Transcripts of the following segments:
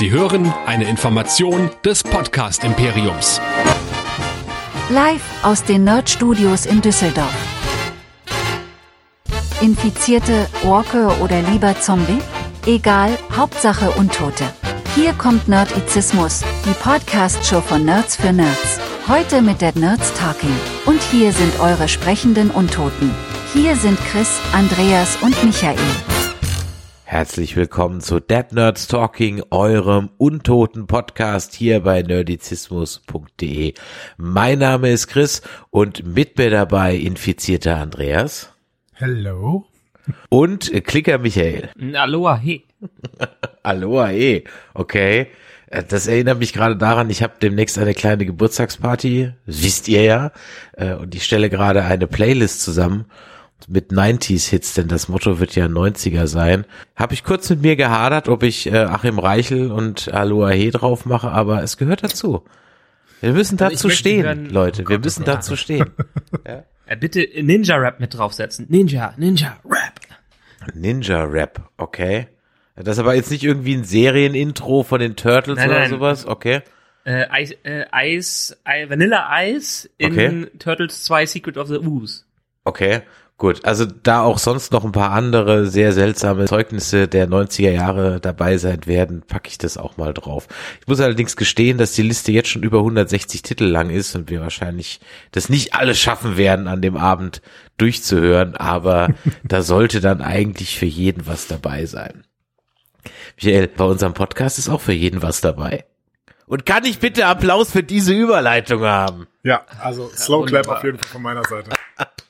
Sie hören eine Information des Podcast Imperiums. Live aus den Nerd Studios in Düsseldorf. Infizierte, Walker oder lieber Zombie? Egal, Hauptsache Untote. Hier kommt Nerdizismus, die Podcast-Show von Nerds für Nerds. Heute mit Dead Nerds Talking. Und hier sind eure sprechenden Untoten. Hier sind Chris, Andreas und Michael. Herzlich willkommen zu Dead Nerds Talking, eurem untoten Podcast hier bei nerdizismus.de. Mein Name ist Chris und mit mir dabei infizierter Andreas. Hello. Und Klicker Michael. Aloha, hey. Aloha, hey. Okay. Äh, das erinnert mich gerade daran, ich habe demnächst eine kleine Geburtstagsparty, wisst ihr ja, äh, und ich stelle gerade eine Playlist zusammen mit 90s Hits, denn das Motto wird ja 90er sein. Habe ich kurz mit mir gehadert, ob ich äh, Achim Reichel und Aloha He drauf mache, aber es gehört dazu. Wir müssen Also dazu stehen, hören- Leute. Wir müssen oh Gott. dazu stehen. Äh, bitte Ninja Rap mit draufsetzen. Ninja, Ninja Rap. Ninja Rap, okay. Das ist aber jetzt nicht irgendwie ein Serienintro von den Turtles Nein, oder nein. sowas, okay? Äh, Eis, äh, Eis, Ei- Vanilla Eis in Okay. Turtles 2 Secret of the Ooze. Okay, gut. Also da auch sonst noch ein paar andere sehr seltsame Zeugnisse der 90er Jahre dabei sein werden, packe ich das auch mal drauf. Ich muss allerdings gestehen, dass die Liste jetzt schon über 160 Titel lang ist und wir wahrscheinlich das nicht alles schaffen werden, an dem Abend durchzuhören, aber da sollte dann eigentlich für jeden was dabei sein. Michael, bei unserem Podcast ist auch für jeden was dabei. Und kann ich bitte Applaus für diese Überleitung haben? Ja, also Slow Clap auf jeden Fall von meiner Seite.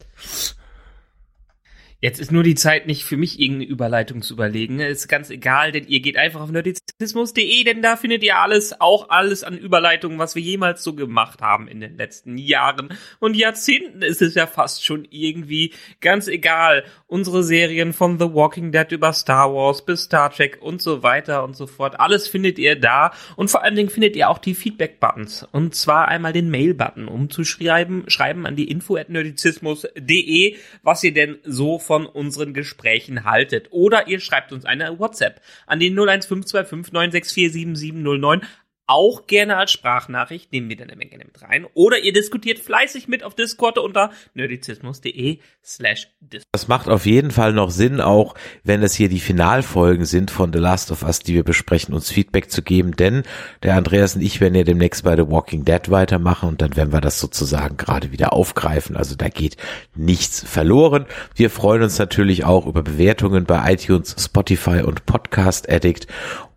Jetzt ist nur die Zeit nicht für mich irgendeine Überleitung zu überlegen. Ist ganz egal, denn ihr geht einfach auf nerdizismus.de, denn da findet ihr alles, auch alles an Überleitungen, was wir jemals so gemacht haben in den letzten Jahren und Jahrzehnten ist es ja fast schon irgendwie ganz egal. Unsere Serien von The Walking Dead über Star Wars bis Star Trek und so weiter und so fort. Alles findet ihr da und vor allen Dingen findet ihr auch die Feedback-Buttons. Und zwar einmal den Mail-Button, um zu schreiben, schreiben an die info at nerdizismus.de, was ihr denn so unseren Gesprächen haltet. Oder ihr schreibt uns eine WhatsApp an den 01525 964 7709 auch gerne als Sprachnachricht, nehmen wir dann eine Menge mit rein. Oder ihr diskutiert fleißig mit auf Discord unter nerdizismus.de slash. Das macht auf jeden Fall noch Sinn, auch wenn es hier die Finalfolgen sind von The Last of Us, die wir besprechen, uns Feedback zu geben, denn der Andreas und ich werden ja demnächst bei The Walking Dead weitermachen und dann werden wir das sozusagen gerade wieder aufgreifen. Also da geht nichts verloren. Wir freuen uns natürlich auch über Bewertungen bei iTunes, Spotify und Podcast Addict.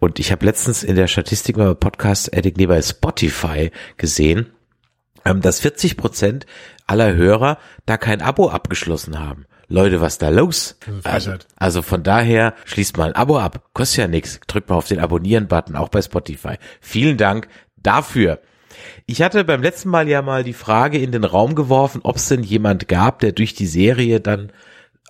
Und ich habe letztens in der Statistik mal bei Podcast Addict, nee, bei Spotify gesehen, ähm, dass 40 Prozent aller Hörer da kein Abo abgeschlossen haben. Leute, was da los? Ist Also, also von daher schließt mal ein Abo ab. Kostet ja nichts. Drückt mal auf den Abonnieren-Button, auch bei Spotify. Vielen Dank dafür. Ich hatte beim letzten Mal ja mal die Frage in den Raum geworfen, ob es denn jemand gab, der durch die Serie dann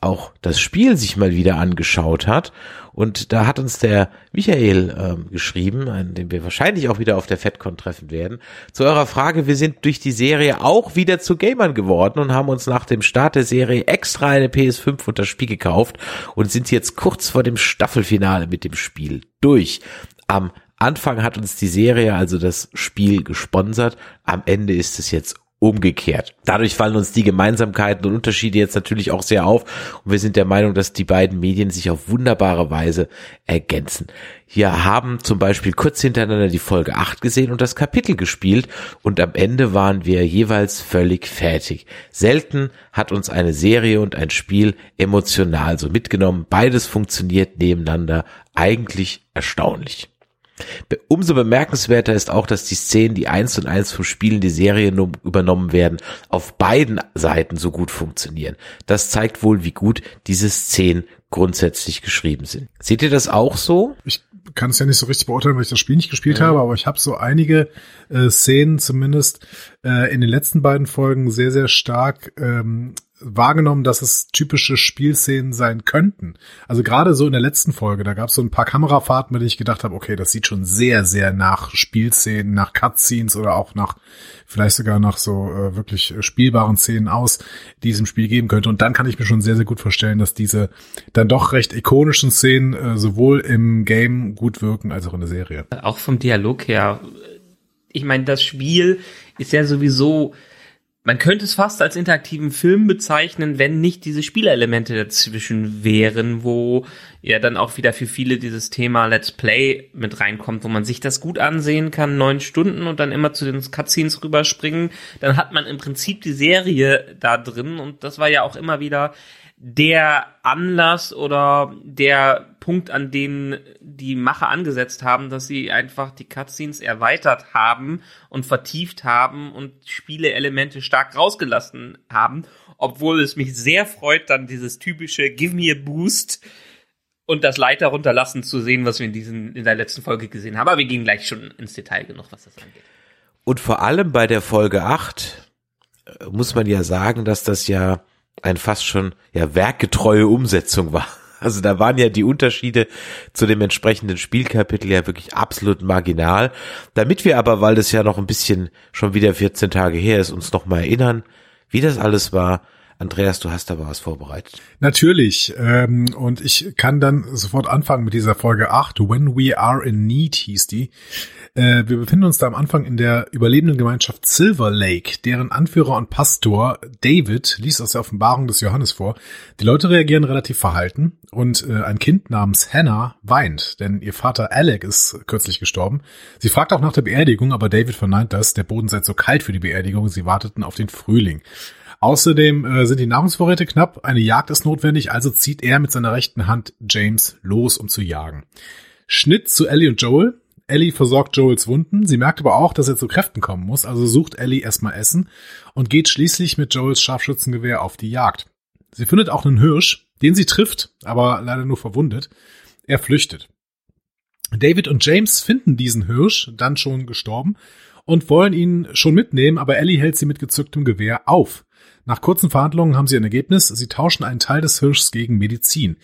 auch das Spiel sich mal wieder angeschaut hat. Und da hat uns der Michael ähm, geschrieben, einen, den wir wahrscheinlich auch wieder auf der FedCon treffen werden. Zu eurer Frage, wir sind durch die Serie auch wieder zu Gamern geworden und haben uns nach dem Start der Serie extra eine PS5 und das Spiel gekauft und sind jetzt kurz vor dem Staffelfinale mit dem Spiel durch. Am Anfang hat uns die Serie, also das Spiel, gesponsert. Am Ende ist es jetzt umgekehrt. Dadurch fallen uns die Gemeinsamkeiten und Unterschiede jetzt natürlich auch sehr auf und wir sind der Meinung, dass die beiden Medien sich auf wunderbare Weise ergänzen. Wir haben zum Beispiel kurz hintereinander die Folge 8 gesehen und das Kapitel gespielt und am Ende waren wir jeweils völlig fertig. Selten hat uns eine Serie und ein Spiel emotional so mitgenommen. Beides funktioniert nebeneinander eigentlich erstaunlich. Umso bemerkenswerter ist auch, dass die Szenen, die eins und eins vom Spiel in die Serie übernommen werden, auf beiden Seiten so gut funktionieren. Das zeigt wohl, wie gut diese Szenen grundsätzlich geschrieben sind. Seht ihr das auch so? Ich kann es ja nicht so richtig beurteilen, weil ich das Spiel nicht gespielt habe, aber ich habe so einige äh, Szenen zumindest äh, in den letzten beiden Folgen sehr, sehr stark ähm, wahrgenommen, dass es typische Spielszenen sein könnten. Also gerade so in der letzten Folge, da gab es so ein paar Kamerafahrten, mit denen ich gedacht habe, okay, das sieht schon sehr, sehr nach Spielszenen, nach Cutscenes oder auch nach vielleicht sogar nach so äh, wirklich spielbaren Szenen aus, die es im Spiel geben könnte. Und dann kann ich mir schon sehr, sehr gut vorstellen, dass diese dann doch recht ikonischen Szenen äh, sowohl im Game gut wirken als auch in der Serie. Auch vom Dialog her. Ich meine, das Spiel ist ja sowieso man könnte es fast als interaktiven Film bezeichnen, wenn nicht diese Spielelemente dazwischen wären, wo ja dann auch wieder für viele dieses Thema Let's Play mit reinkommt, wo man sich das gut ansehen kann, neun Stunden und dann immer zu den Cutscenes rüberspringen. Dann hat man im Prinzip die Serie da drin und das war ja auch immer wieder der Anlass oder der Punkt, an dem die Macher angesetzt haben, dass sie einfach die Cutscenes erweitert haben und vertieft haben und Spieleelemente stark rausgelassen haben, obwohl es mich sehr freut, dann dieses typische Give me a Boost und das Leiter runterlassen zu sehen, was wir in diesen in der letzten Folge gesehen haben. Aber wir gehen gleich schon ins Detail genug, was das angeht. Und vor allem bei der Folge 8 äh, muss man ja sagen, dass das ja ein fast schon ja werkgetreue Umsetzung war. Also da waren ja die Unterschiede zu dem entsprechenden Spielkapitel ja wirklich absolut marginal. Damit wir aber, weil das ja noch ein bisschen schon wieder 14 Tage her ist, uns noch mal erinnern, wie das alles war. Andreas, du hast aber was vorbereitet. Natürlich. Ähm, und ich kann dann sofort anfangen mit dieser Folge 8. When We Are in Need hieß die. Äh, wir befinden uns da am Anfang in der überlebenden Gemeinschaft Silver Lake, deren Anführer und Pastor David liest aus der Offenbarung des Johannes vor. Die Leute reagieren relativ verhalten und äh, ein Kind namens Hannah weint, denn ihr Vater Alec ist kürzlich gestorben. Sie fragt auch nach der Beerdigung, aber David verneint das. Der Boden sei so kalt für die Beerdigung. Sie warteten auf den Frühling. Außerdem äh, sind die Nahrungsvorräte knapp, eine Jagd ist notwendig, also zieht er mit seiner rechten Hand James los, um zu jagen. Schnitt zu Ellie und Joel. Ellie versorgt Joels Wunden. Sie merkt aber auch, dass er zu Kräften kommen muss, also sucht Ellie erstmal Essen und geht schließlich mit Joels Scharfschützengewehr auf die Jagd. Sie findet auch einen Hirsch, den sie trifft, aber leider nur verwundet. Er flüchtet. David und James finden diesen Hirsch, dann schon gestorben, und wollen ihn schon mitnehmen, aber Ellie hält sie mit gezücktem Gewehr auf. Nach kurzen Verhandlungen haben sie ein Ergebnis. Sie tauschen einen Teil des Hirschs gegen Medizin.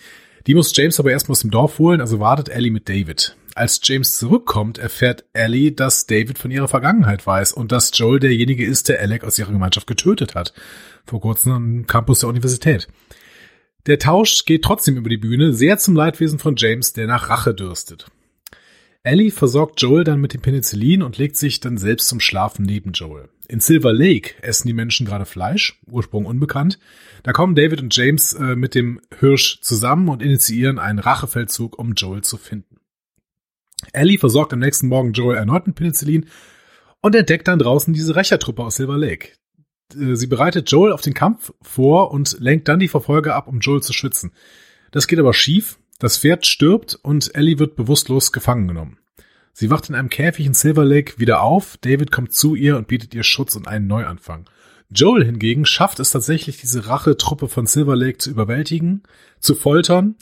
Die muss James aber erstmal aus dem Dorf holen, also wartet Ellie mit David. Als James zurückkommt, erfährt Ellie, dass David von ihrer Vergangenheit weiß und dass Joel derjenige ist, der Alec aus ihrer Gemeinschaft getötet hat. Vor kurzem am Campus der Universität. Der Tausch geht trotzdem über die Bühne, sehr zum Leidwesen von James, der nach Rache dürstet. Ellie versorgt Joel dann mit dem Penicillin und legt sich dann selbst zum Schlafen neben Joel. In Silver Lake essen die Menschen gerade Fleisch, Ursprung unbekannt. Da kommen David und James äh, mit dem Hirsch zusammen und initiieren einen Rachefeldzug, um Joel zu finden. Ellie versorgt am nächsten Morgen Joel erneut mit Penicillin und entdeckt dann draußen diese Rächertruppe aus Silver Lake. Äh, sie bereitet Joel auf den Kampf vor und lenkt dann die Verfolger ab, um Joel zu schützen. Das geht aber schief. Das Pferd stirbt und Ellie wird bewusstlos gefangen genommen. Sie wacht in einem Käfig in Silver Lake wieder auf. David kommt zu ihr und bietet ihr Schutz und einen Neuanfang. Joel hingegen schafft es tatsächlich, diese Rachetruppe von Silver Lake zu überwältigen, zu foltern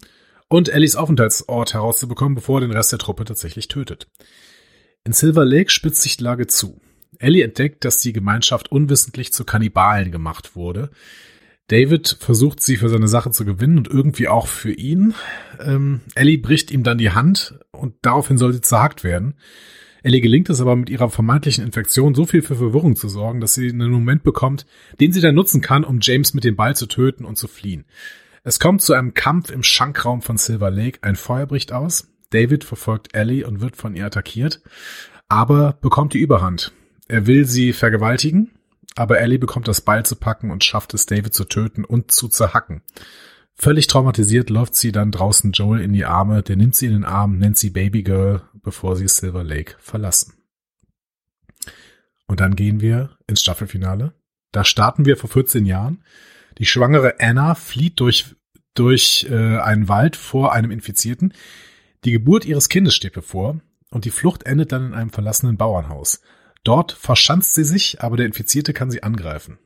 und Ellies Aufenthaltsort herauszubekommen, bevor er den Rest der Truppe tatsächlich tötet. In Silver Lake spitzt sich die Lage zu. Ellie entdeckt, dass die Gemeinschaft unwissentlich zu Kannibalen gemacht wurde. David versucht sie für seine Sache zu gewinnen und irgendwie auch für ihn. Ähm, Ellie bricht ihm dann die Hand und daraufhin soll sie zerhackt werden. Ellie gelingt es aber mit ihrer vermeintlichen Infektion so viel für Verwirrung zu sorgen, dass sie einen Moment bekommt, den sie dann nutzen kann, um James mit dem Ball zu töten und zu fliehen. Es kommt zu einem Kampf im Schankraum von Silver Lake. Ein Feuer bricht aus. David verfolgt Ellie und wird von ihr attackiert, aber bekommt die Überhand. Er will sie vergewaltigen, aber Ellie bekommt das Beil zu packen und schafft es, David zu töten und zu zerhacken. Völlig traumatisiert läuft sie dann draußen Joel in die Arme, der nimmt sie in den Arm, nennt sie Babygirl, bevor sie Silver Lake verlassen. Und dann gehen wir ins Staffelfinale. Da starten wir vor 14 Jahren. Die schwangere Anna flieht durch durch äh, einen Wald vor einem Infizierten. Die Geburt ihres Kindes steht bevor und die Flucht endet dann in einem verlassenen Bauernhaus. Dort verschanzt sie sich, aber der Infizierte kann sie angreifen.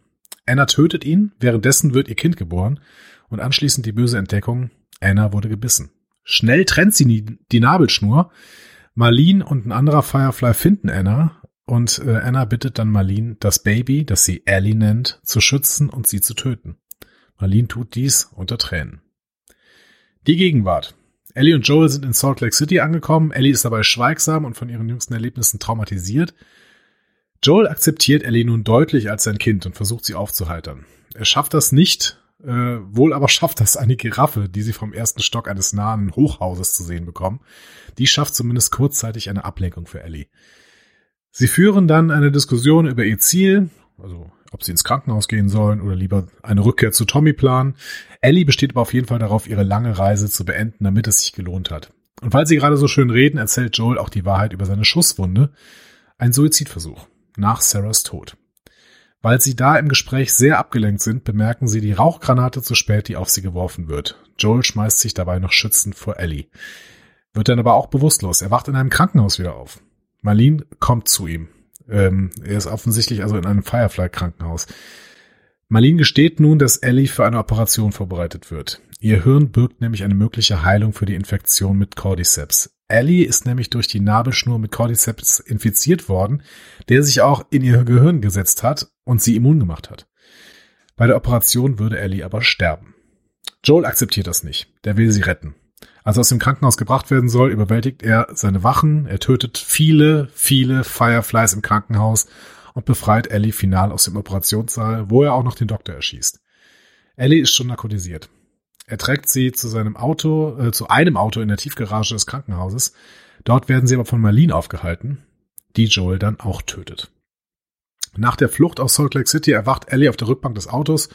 Anna tötet ihn, währenddessen wird ihr Kind geboren und anschließend die böse Entdeckung, Anna wurde gebissen. Schnell trennt sie die Nabelschnur. Marlene und ein anderer Firefly finden Anna und äh, Anna bittet dann Marlene, das Baby, das sie Ellie nennt, zu schützen und sie zu töten. Marlene tut dies unter Tränen. Die Gegenwart. Ellie und Joel sind in Salt Lake City angekommen. Ellie ist dabei schweigsam und von ihren jüngsten Erlebnissen traumatisiert. Joel akzeptiert Ellie nun deutlich als sein Kind und versucht sie aufzuheitern. Er schafft das nicht, äh, wohl aber schafft das eine Giraffe, die sie vom ersten Stock eines nahen Hochhauses zu sehen bekommen. Die schafft zumindest kurzzeitig eine Ablenkung für Ellie. Sie führen dann eine Diskussion über ihr Ziel, also ob sie ins Krankenhaus gehen sollen oder lieber eine Rückkehr zu Tommy planen. Ellie besteht aber auf jeden Fall darauf, ihre lange Reise zu beenden, damit es sich gelohnt hat. Und weil sie gerade so schön reden, erzählt Joel auch die Wahrheit über seine Schusswunde. Ein Suizidversuch nach Sarahs Tod. Weil sie da im Gespräch sehr abgelenkt sind, bemerken sie die Rauchgranate zu spät, die auf sie geworfen wird. Joel schmeißt sich dabei noch schützend vor Ellie. Wird dann aber auch bewusstlos. Er wacht in einem Krankenhaus wieder auf. Marlene kommt zu ihm. Ähm, er ist offensichtlich also in einem Firefly-Krankenhaus. Marlene gesteht nun, dass Ellie für eine Operation vorbereitet wird. Ihr Hirn birgt nämlich eine mögliche Heilung für die Infektion mit Cordyceps. Ellie ist nämlich durch die Nabelschnur mit Cordyceps infiziert worden, der sich auch in ihr Gehirn gesetzt hat und sie immun gemacht hat. Bei der Operation würde Ellie aber sterben. Joel akzeptiert das nicht. Der will sie retten. Als er aus dem Krankenhaus gebracht werden soll, überwältigt er seine Wachen, er tötet viele, viele Fireflies im Krankenhaus und befreit Ellie final aus dem Operationssaal, wo er auch noch den Doktor erschießt. Ellie ist schon narkotisiert. Er trägt sie zu seinem Auto, äh, zu einem Auto in der Tiefgarage des Krankenhauses. Dort werden sie aber von Marlene aufgehalten, die Joel dann auch tötet. Nach der Flucht aus Salt Lake City erwacht Ellie auf der Rückbank des Autos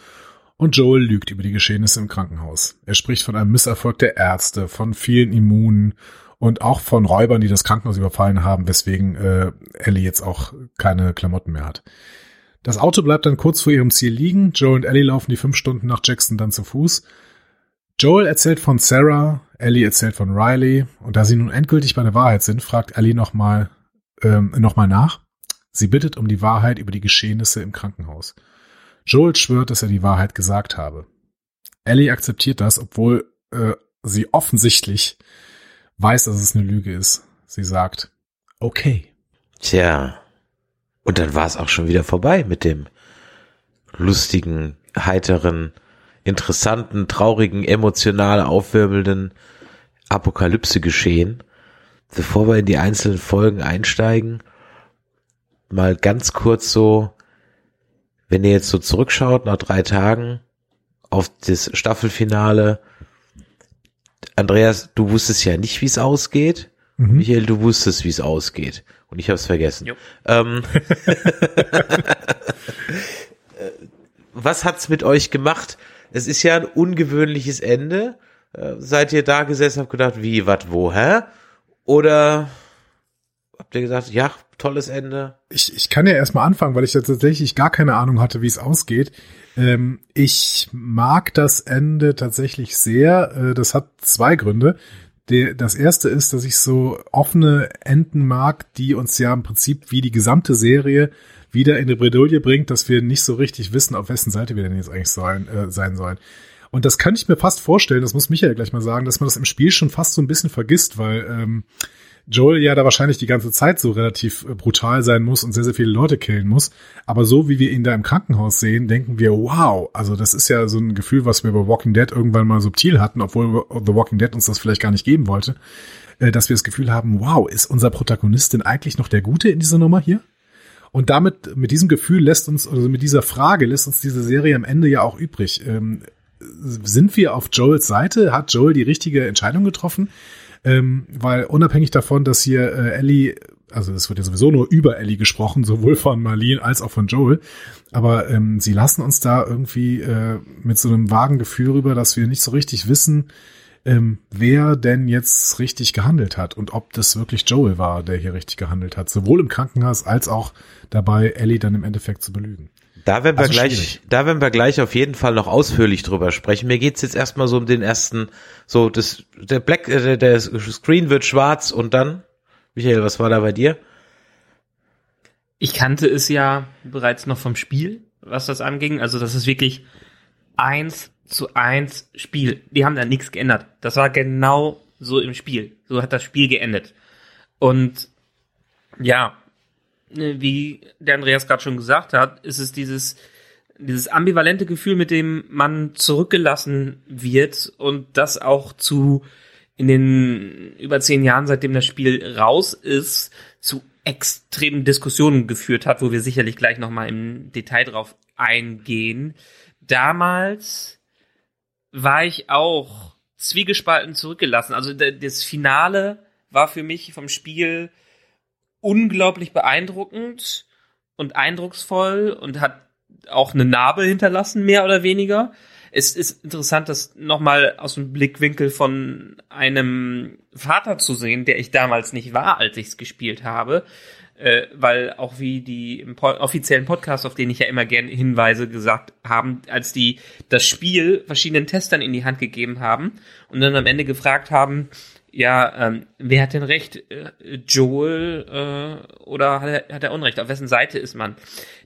und Joel lügt über die Geschehnisse im Krankenhaus. Er spricht von einem Misserfolg der Ärzte, von vielen Immunen und auch von Räubern, die das Krankenhaus überfallen haben, weswegen äh, Ellie jetzt auch keine Klamotten mehr hat. Das Auto bleibt dann kurz vor ihrem Ziel liegen. Joel und Ellie laufen die fünf Stunden nach Jackson dann zu Fuß. Joel erzählt von Sarah, Ellie erzählt von Riley und da sie nun endgültig bei der Wahrheit sind, fragt Ellie nochmal ähm, noch nach. Sie bittet um die Wahrheit über die Geschehnisse im Krankenhaus. Joel schwört, dass er die Wahrheit gesagt habe. Ellie akzeptiert das, obwohl äh, sie offensichtlich weiß, dass es eine Lüge ist. Sie sagt, okay. Tja. Und dann war es auch schon wieder vorbei mit dem lustigen, heiteren, interessanten, traurigen, emotional aufwirbelnden Apokalypse geschehen. Bevor wir in die einzelnen Folgen einsteigen, mal ganz kurz so wenn ihr jetzt so zurückschaut nach drei Tagen auf das Staffelfinale, Andreas, du wusstest ja nicht, wie es ausgeht. Mhm. Michael, du wusstest, wie es ausgeht. Und ich habe es vergessen. Ähm, was hat's mit euch gemacht? Es ist ja ein ungewöhnliches Ende. Äh, seid ihr da gesessen habt gedacht, wie, wat, wo, hä? Oder habt ihr gesagt, ja, tolles Ende? Ich, ich kann ja erstmal anfangen, weil ich ja tatsächlich gar keine Ahnung hatte, wie es ausgeht. Ähm, ich mag das Ende tatsächlich sehr. Äh, das hat zwei Gründe. Der, das erste ist, dass ich so offene Enden mag, die uns ja im Prinzip wie die gesamte Serie wieder in die Bredouille bringt, dass wir nicht so richtig wissen, auf wessen Seite wir denn jetzt eigentlich sollen, äh, sein sollen. Und das kann ich mir fast vorstellen, das muss Michael gleich mal sagen, dass man das im Spiel schon fast so ein bisschen vergisst, weil ähm, Joel ja da wahrscheinlich die ganze Zeit so relativ äh, brutal sein muss und sehr, sehr viele Leute killen muss. Aber so wie wir ihn da im Krankenhaus sehen, denken wir, wow, also das ist ja so ein Gefühl, was wir bei Walking Dead irgendwann mal subtil hatten, obwohl The Walking Dead uns das vielleicht gar nicht geben wollte, äh, dass wir das Gefühl haben, wow, ist unser Protagonist denn eigentlich noch der Gute in dieser Nummer hier? Und damit, mit diesem Gefühl lässt uns, also mit dieser Frage lässt uns diese Serie am Ende ja auch übrig. Ähm, sind wir auf Joels Seite? Hat Joel die richtige Entscheidung getroffen? Ähm, weil unabhängig davon, dass hier äh, Ellie, also es wird ja sowieso nur über Ellie gesprochen, sowohl von Marlene als auch von Joel, aber ähm, sie lassen uns da irgendwie äh, mit so einem vagen Gefühl rüber, dass wir nicht so richtig wissen, ähm, wer denn jetzt richtig gehandelt hat und ob das wirklich Joel war, der hier richtig gehandelt hat, sowohl im Krankenhaus als auch dabei, Ellie dann im Endeffekt zu belügen. Da werden wir also gleich, schwierig. da werden wir gleich auf jeden Fall noch ausführlich drüber sprechen. Mir geht's jetzt erstmal so um den ersten, so das, der Black, äh, der Screen wird schwarz und dann, Michael, was war da bei dir? Ich kannte es ja bereits noch vom Spiel, was das anging. Also das ist wirklich eins zu eins Spiel. Die haben da nichts geändert. Das war genau so im Spiel. So hat das Spiel geendet. Und ja, Ne, wie der Andreas gerade schon gesagt hat, ist es dieses dieses ambivalente Gefühl, mit dem man zurückgelassen wird und das auch zu in den über zehn Jahren, seitdem das Spiel raus ist, zu extremen Diskussionen geführt hat, wo wir sicherlich gleich nochmal im Detail drauf eingehen. Damals war ich auch zwiegespalten zurückgelassen. Also das Finale war für mich vom Spiel unglaublich beeindruckend und eindrucksvoll und hat auch eine Narbe hinterlassen, mehr oder weniger. Es ist interessant, das nochmal aus dem Blickwinkel von einem Vater zu sehen, der ich damals nicht war, als ich es gespielt habe. Äh, weil auch wie die im po offiziellen Podcast, auf den ich ja immer gerne hinweise, gesagt haben, als die das Spiel verschiedenen Testern in die Hand gegeben haben und dann am Ende gefragt haben, ja, ähm, wer hat denn recht? Äh, Joel äh, oder hat er, hat er Unrecht? Auf wessen Seite ist man?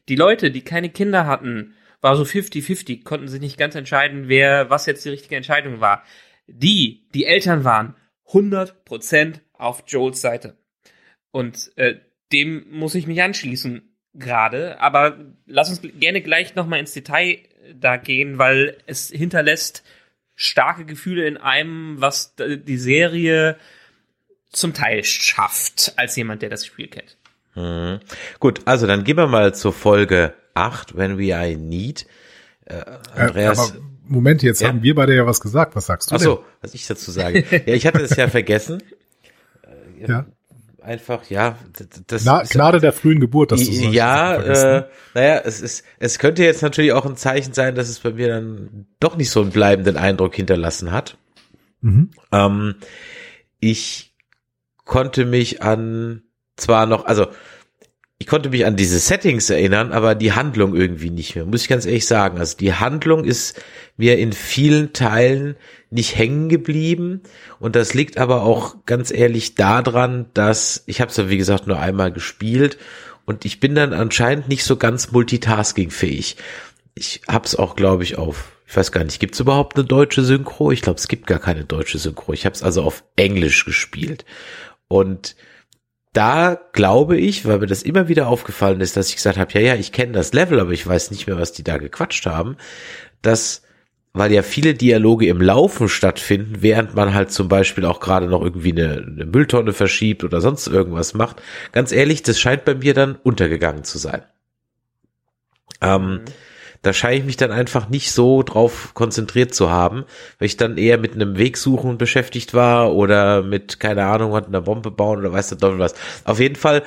Die Leute, die keine Kinder hatten, war so 50-50, konnten sich nicht ganz entscheiden, wer, was jetzt die richtige Entscheidung war. Die, die Eltern waren 100% auf Joels Seite. Und äh, dem muss ich mich anschließen gerade. Aber lass uns gerne gleich nochmal ins Detail da gehen, weil es hinterlässt starke Gefühle in einem, was die Serie zum Teil schafft, als jemand, der das Spiel kennt. Mhm. Gut, also dann gehen wir mal zur Folge 8, When We Are in Need. Äh, Andreas. Äh, Moment, jetzt ja? haben wir beide ja was gesagt. Was sagst du? Ach so, was ich dazu sage. ja, ich hatte es ja vergessen. ja. Einfach, ja, das Na, Gnade der frühen Geburt, dass du Ja, äh, naja, es ist, es könnte jetzt natürlich auch ein Zeichen sein, dass es bei mir dann doch nicht so einen bleibenden Eindruck hinterlassen hat. Mhm. Ähm, ich konnte mich an zwar noch, also ich konnte mich an diese Settings erinnern, aber die Handlung irgendwie nicht mehr, muss ich ganz ehrlich sagen. Also die Handlung ist mir in vielen Teilen nicht hängen geblieben und das liegt aber auch ganz ehrlich daran, dass ich habe es ja wie gesagt nur einmal gespielt und ich bin dann anscheinend nicht so ganz multitaskingfähig. Ich habe es auch, glaube ich, auf ich weiß gar nicht, gibt es überhaupt eine deutsche Synchro? Ich glaube, es gibt gar keine deutsche Synchro. Ich habe es also auf Englisch gespielt und da glaube ich, weil mir das immer wieder aufgefallen ist, dass ich gesagt habe, ja, ja, ich kenne das Level, aber ich weiß nicht mehr, was die da gequatscht haben, dass, weil ja viele Dialoge im Laufen stattfinden, während man halt zum Beispiel auch gerade noch irgendwie eine, eine Mülltonne verschiebt oder sonst irgendwas macht, ganz ehrlich, das scheint bei mir dann untergegangen zu sein. Ähm, mhm da scheine ich mich dann einfach nicht so drauf konzentriert zu haben, weil ich dann eher mit einem Weg suchen beschäftigt war oder mit, keine Ahnung, hat einer Bombe bauen oder weiß der Teufel was. Auf jeden Fall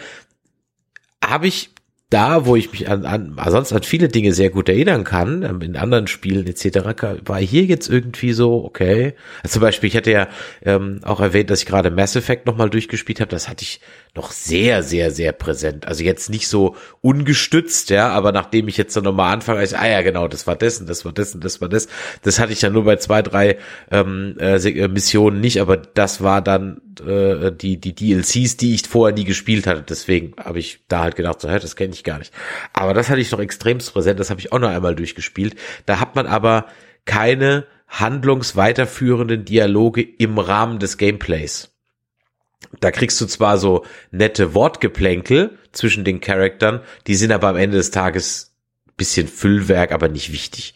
habe ich da, wo ich mich an, an sonst an viele Dinge sehr gut erinnern kann, ähm, in anderen Spielen etc., war hier jetzt irgendwie so, okay. Also zum Beispiel, ich hatte ja ähm, auch erwähnt, dass ich gerade Mass Effect nochmal durchgespielt habe, das hatte ich noch sehr, sehr, sehr präsent. Also jetzt nicht so ungestützt, ja, aber nachdem ich jetzt dann nochmal anfange, ich, ah ja, genau, das war dessen, das war dessen, das war das. Das hatte ich ja nur bei zwei, drei ähm, äh, äh Missionen nicht, aber das war dann äh, die, die DLCs, die ich vorher nie gespielt hatte. Deswegen habe ich da halt gedacht, so, hä, das kenne ich gar nicht. Aber das hatte ich noch extremst präsent, das habe ich auch noch einmal durchgespielt. Da hat man aber keine handlungsweiterführenden Dialoge im Rahmen des Gameplays. Da kriegst du zwar so nette Wortgeplänkel zwischen den Charaktern, die sind aber am Ende des Tages bisschen Füllwerk, aber nicht wichtig.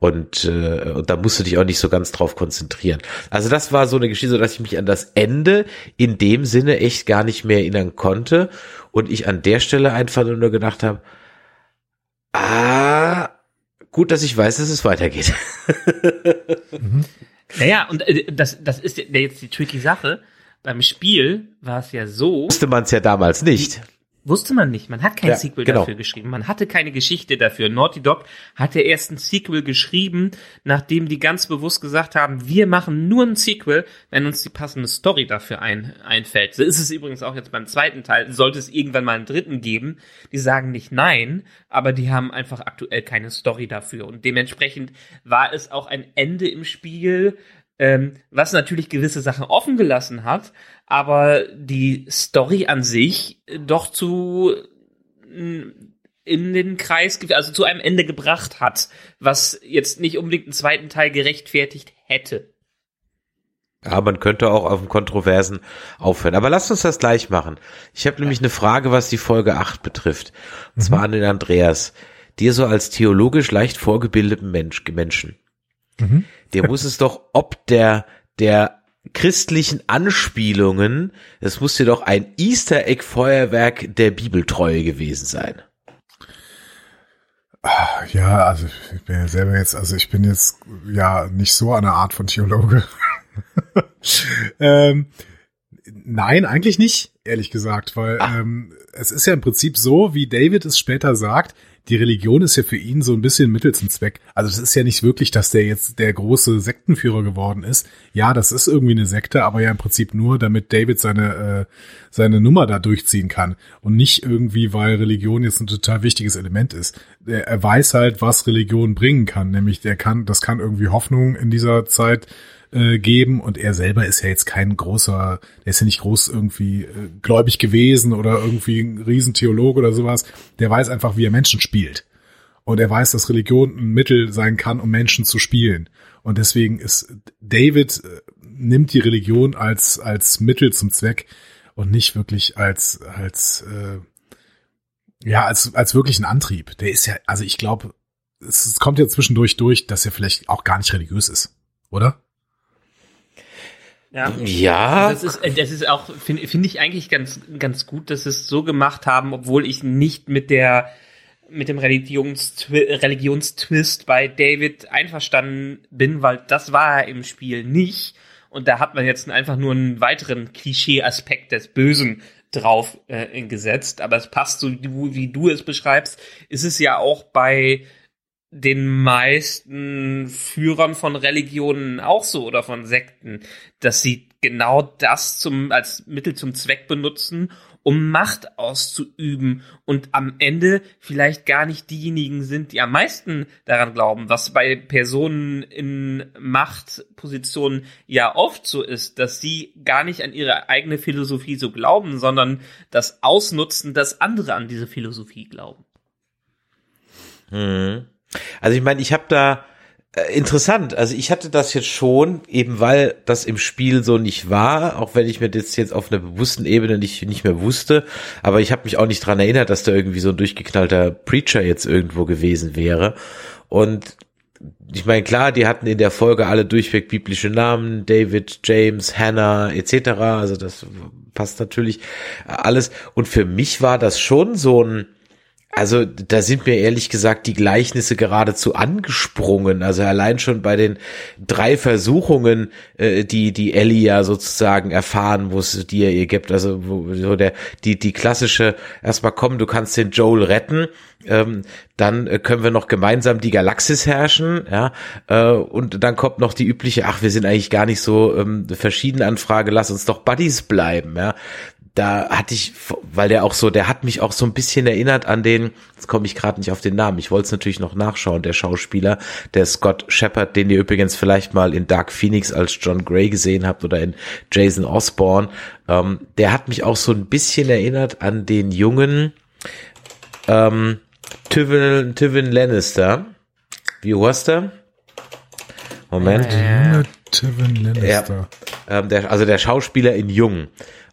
Und, äh, und da musst du dich auch nicht so ganz drauf konzentrieren. Also das war so eine Geschichte, dass ich mich an das Ende in dem Sinne echt gar nicht mehr erinnern konnte. Und ich an der Stelle einfach nur gedacht habe, ah, gut, dass ich weiß, dass es weitergeht. mhm. Naja, und äh, das, das ist jetzt die tricky Sache. Beim Spiel war es ja so. Wusste man es ja damals nicht. Wusste man nicht. Man hat kein ja, Sequel genau. dafür geschrieben. Man hatte keine Geschichte dafür. Naughty Dog hatte erst ein Sequel geschrieben, nachdem die ganz bewusst gesagt haben, wir machen nur ein Sequel, wenn uns die passende Story dafür ein, einfällt. So ist es übrigens auch jetzt beim zweiten Teil. Sollte es irgendwann mal einen dritten geben, die sagen nicht nein, aber die haben einfach aktuell keine Story dafür. Und dementsprechend war es auch ein Ende im Spiel, ähm, was natürlich gewisse Sachen offen gelassen hat, aber die Story an sich doch zu in den Kreis, also zu einem Ende gebracht hat, was jetzt nicht unbedingt einen zweiten Teil gerechtfertigt hätte. Ja, man könnte auch auf dem Kontroversen aufhören. Aber lasst uns das gleich machen. Ich habe nämlich eine Frage, was die Folge 8 betrifft. Und zwar mhm. an den Andreas. dir so als theologisch leicht vorgebildeten Mensch, Menschen, Mhm. der muss es doch ob der, der christlichen Anspielungen, es muss dir doch ein Easter Egg Feuerwerk der Bibeltreue gewesen sein. Ah, Ja, also ich bin ja selber jetzt, also ich bin jetzt ja nicht so eine Art von Theologe. ähm, nein, eigentlich nicht, ehrlich gesagt, weil ähm, es ist ja im Prinzip so, wie David es später sagt, die Religion ist ja für ihn so ein bisschen Mittel zum Zweck. Also es ist ja nicht wirklich, dass der jetzt der große Sektenführer geworden ist. Ja, das ist irgendwie eine Sekte, aber ja im Prinzip nur, damit David seine äh, seine Nummer da durchziehen kann und nicht irgendwie, weil Religion jetzt ein total wichtiges Element ist. Er, er weiß halt, was Religion bringen kann, nämlich der kann, das kann irgendwie Hoffnung in dieser Zeit äh, geben und er selber ist ja jetzt kein großer, der ist ja nicht groß irgendwie äh, gläubig gewesen oder irgendwie ein Riesentheologe oder sowas. Der weiß einfach, wie er Menschen spielt. Und er weiß, dass Religion ein Mittel sein kann, um Menschen zu spielen. Und deswegen ist David äh, nimmt die Religion als als Mittel zum Zweck und nicht wirklich als als äh, ja als als wirklichen Antrieb. Der ist ja, also ich glaube, es kommt ja zwischendurch durch, dass er vielleicht auch gar nicht religiös ist, oder? Ja. Ja, Das ist, äh, das ist auch, finde find ich eigentlich ganz, ganz gut, dass sie es so gemacht haben, obwohl ich nicht mit der, mit dem Religionstwi Religionstwist bei David einverstanden bin, weil das war er im Spiel nicht. Und da hat man jetzt einfach nur einen weiteren Klischee-Aspekt des Bösen drauf äh, gesetzt. Aber es passt so, wie, wie du es beschreibst, ist es ja auch bei den meisten Führern von Religionen auch so oder von Sekten, dass sie genau das zum, als Mittel zum Zweck benutzen, um Macht auszuüben und am Ende vielleicht gar nicht diejenigen sind, die am meisten daran glauben, was bei Personen in Machtpositionen ja oft so ist, dass sie gar nicht an ihre eigene Philosophie so glauben, sondern das ausnutzen, dass andere an diese Philosophie glauben. Mhm. Also ich meine, ich habe da äh, interessant, also ich hatte das jetzt schon, eben weil das im Spiel so nicht war, auch wenn ich mir das jetzt auf einer bewussten Ebene nicht, nicht mehr wusste, aber ich habe mich auch nicht dran erinnert, dass da irgendwie so ein durchgeknallter Preacher jetzt irgendwo gewesen wäre. Und ich meine, klar, die hatten in der Folge alle durchweg biblische Namen, David, James, Hannah etc. Also das passt natürlich alles. Und für mich war das schon so ein, also da sind mir ehrlich gesagt die Gleichnisse geradezu angesprungen. Also allein schon bei den drei Versuchungen, äh, die die Ellie ja sozusagen erfahren muss, die er ihr gibt. Also wo, so der die die klassische erstmal kommen, du kannst den Joel retten, ähm, dann äh, können wir noch gemeinsam die Galaxis herrschen, ja, äh, und dann kommt noch die übliche, ach, wir sind eigentlich gar nicht so ähm, verschieden Anfrage, lass uns doch Buddies bleiben, ja da hatte ich, weil der auch so, der hat mich auch so ein bisschen erinnert an den, jetzt komme ich gerade nicht auf den Namen, ich wollte es natürlich noch nachschauen, der Schauspieler, der Scott Shepard, den ihr übrigens vielleicht mal in Dark Phoenix als John Gray gesehen habt oder in Jason Osborne, ähm, der hat mich auch so ein bisschen erinnert an den jungen ähm, Tywin, Tywin Lannister. Wie heißt der? Moment. Junge Tywin Lannister. Ähm, der, also der Schauspieler in Jung.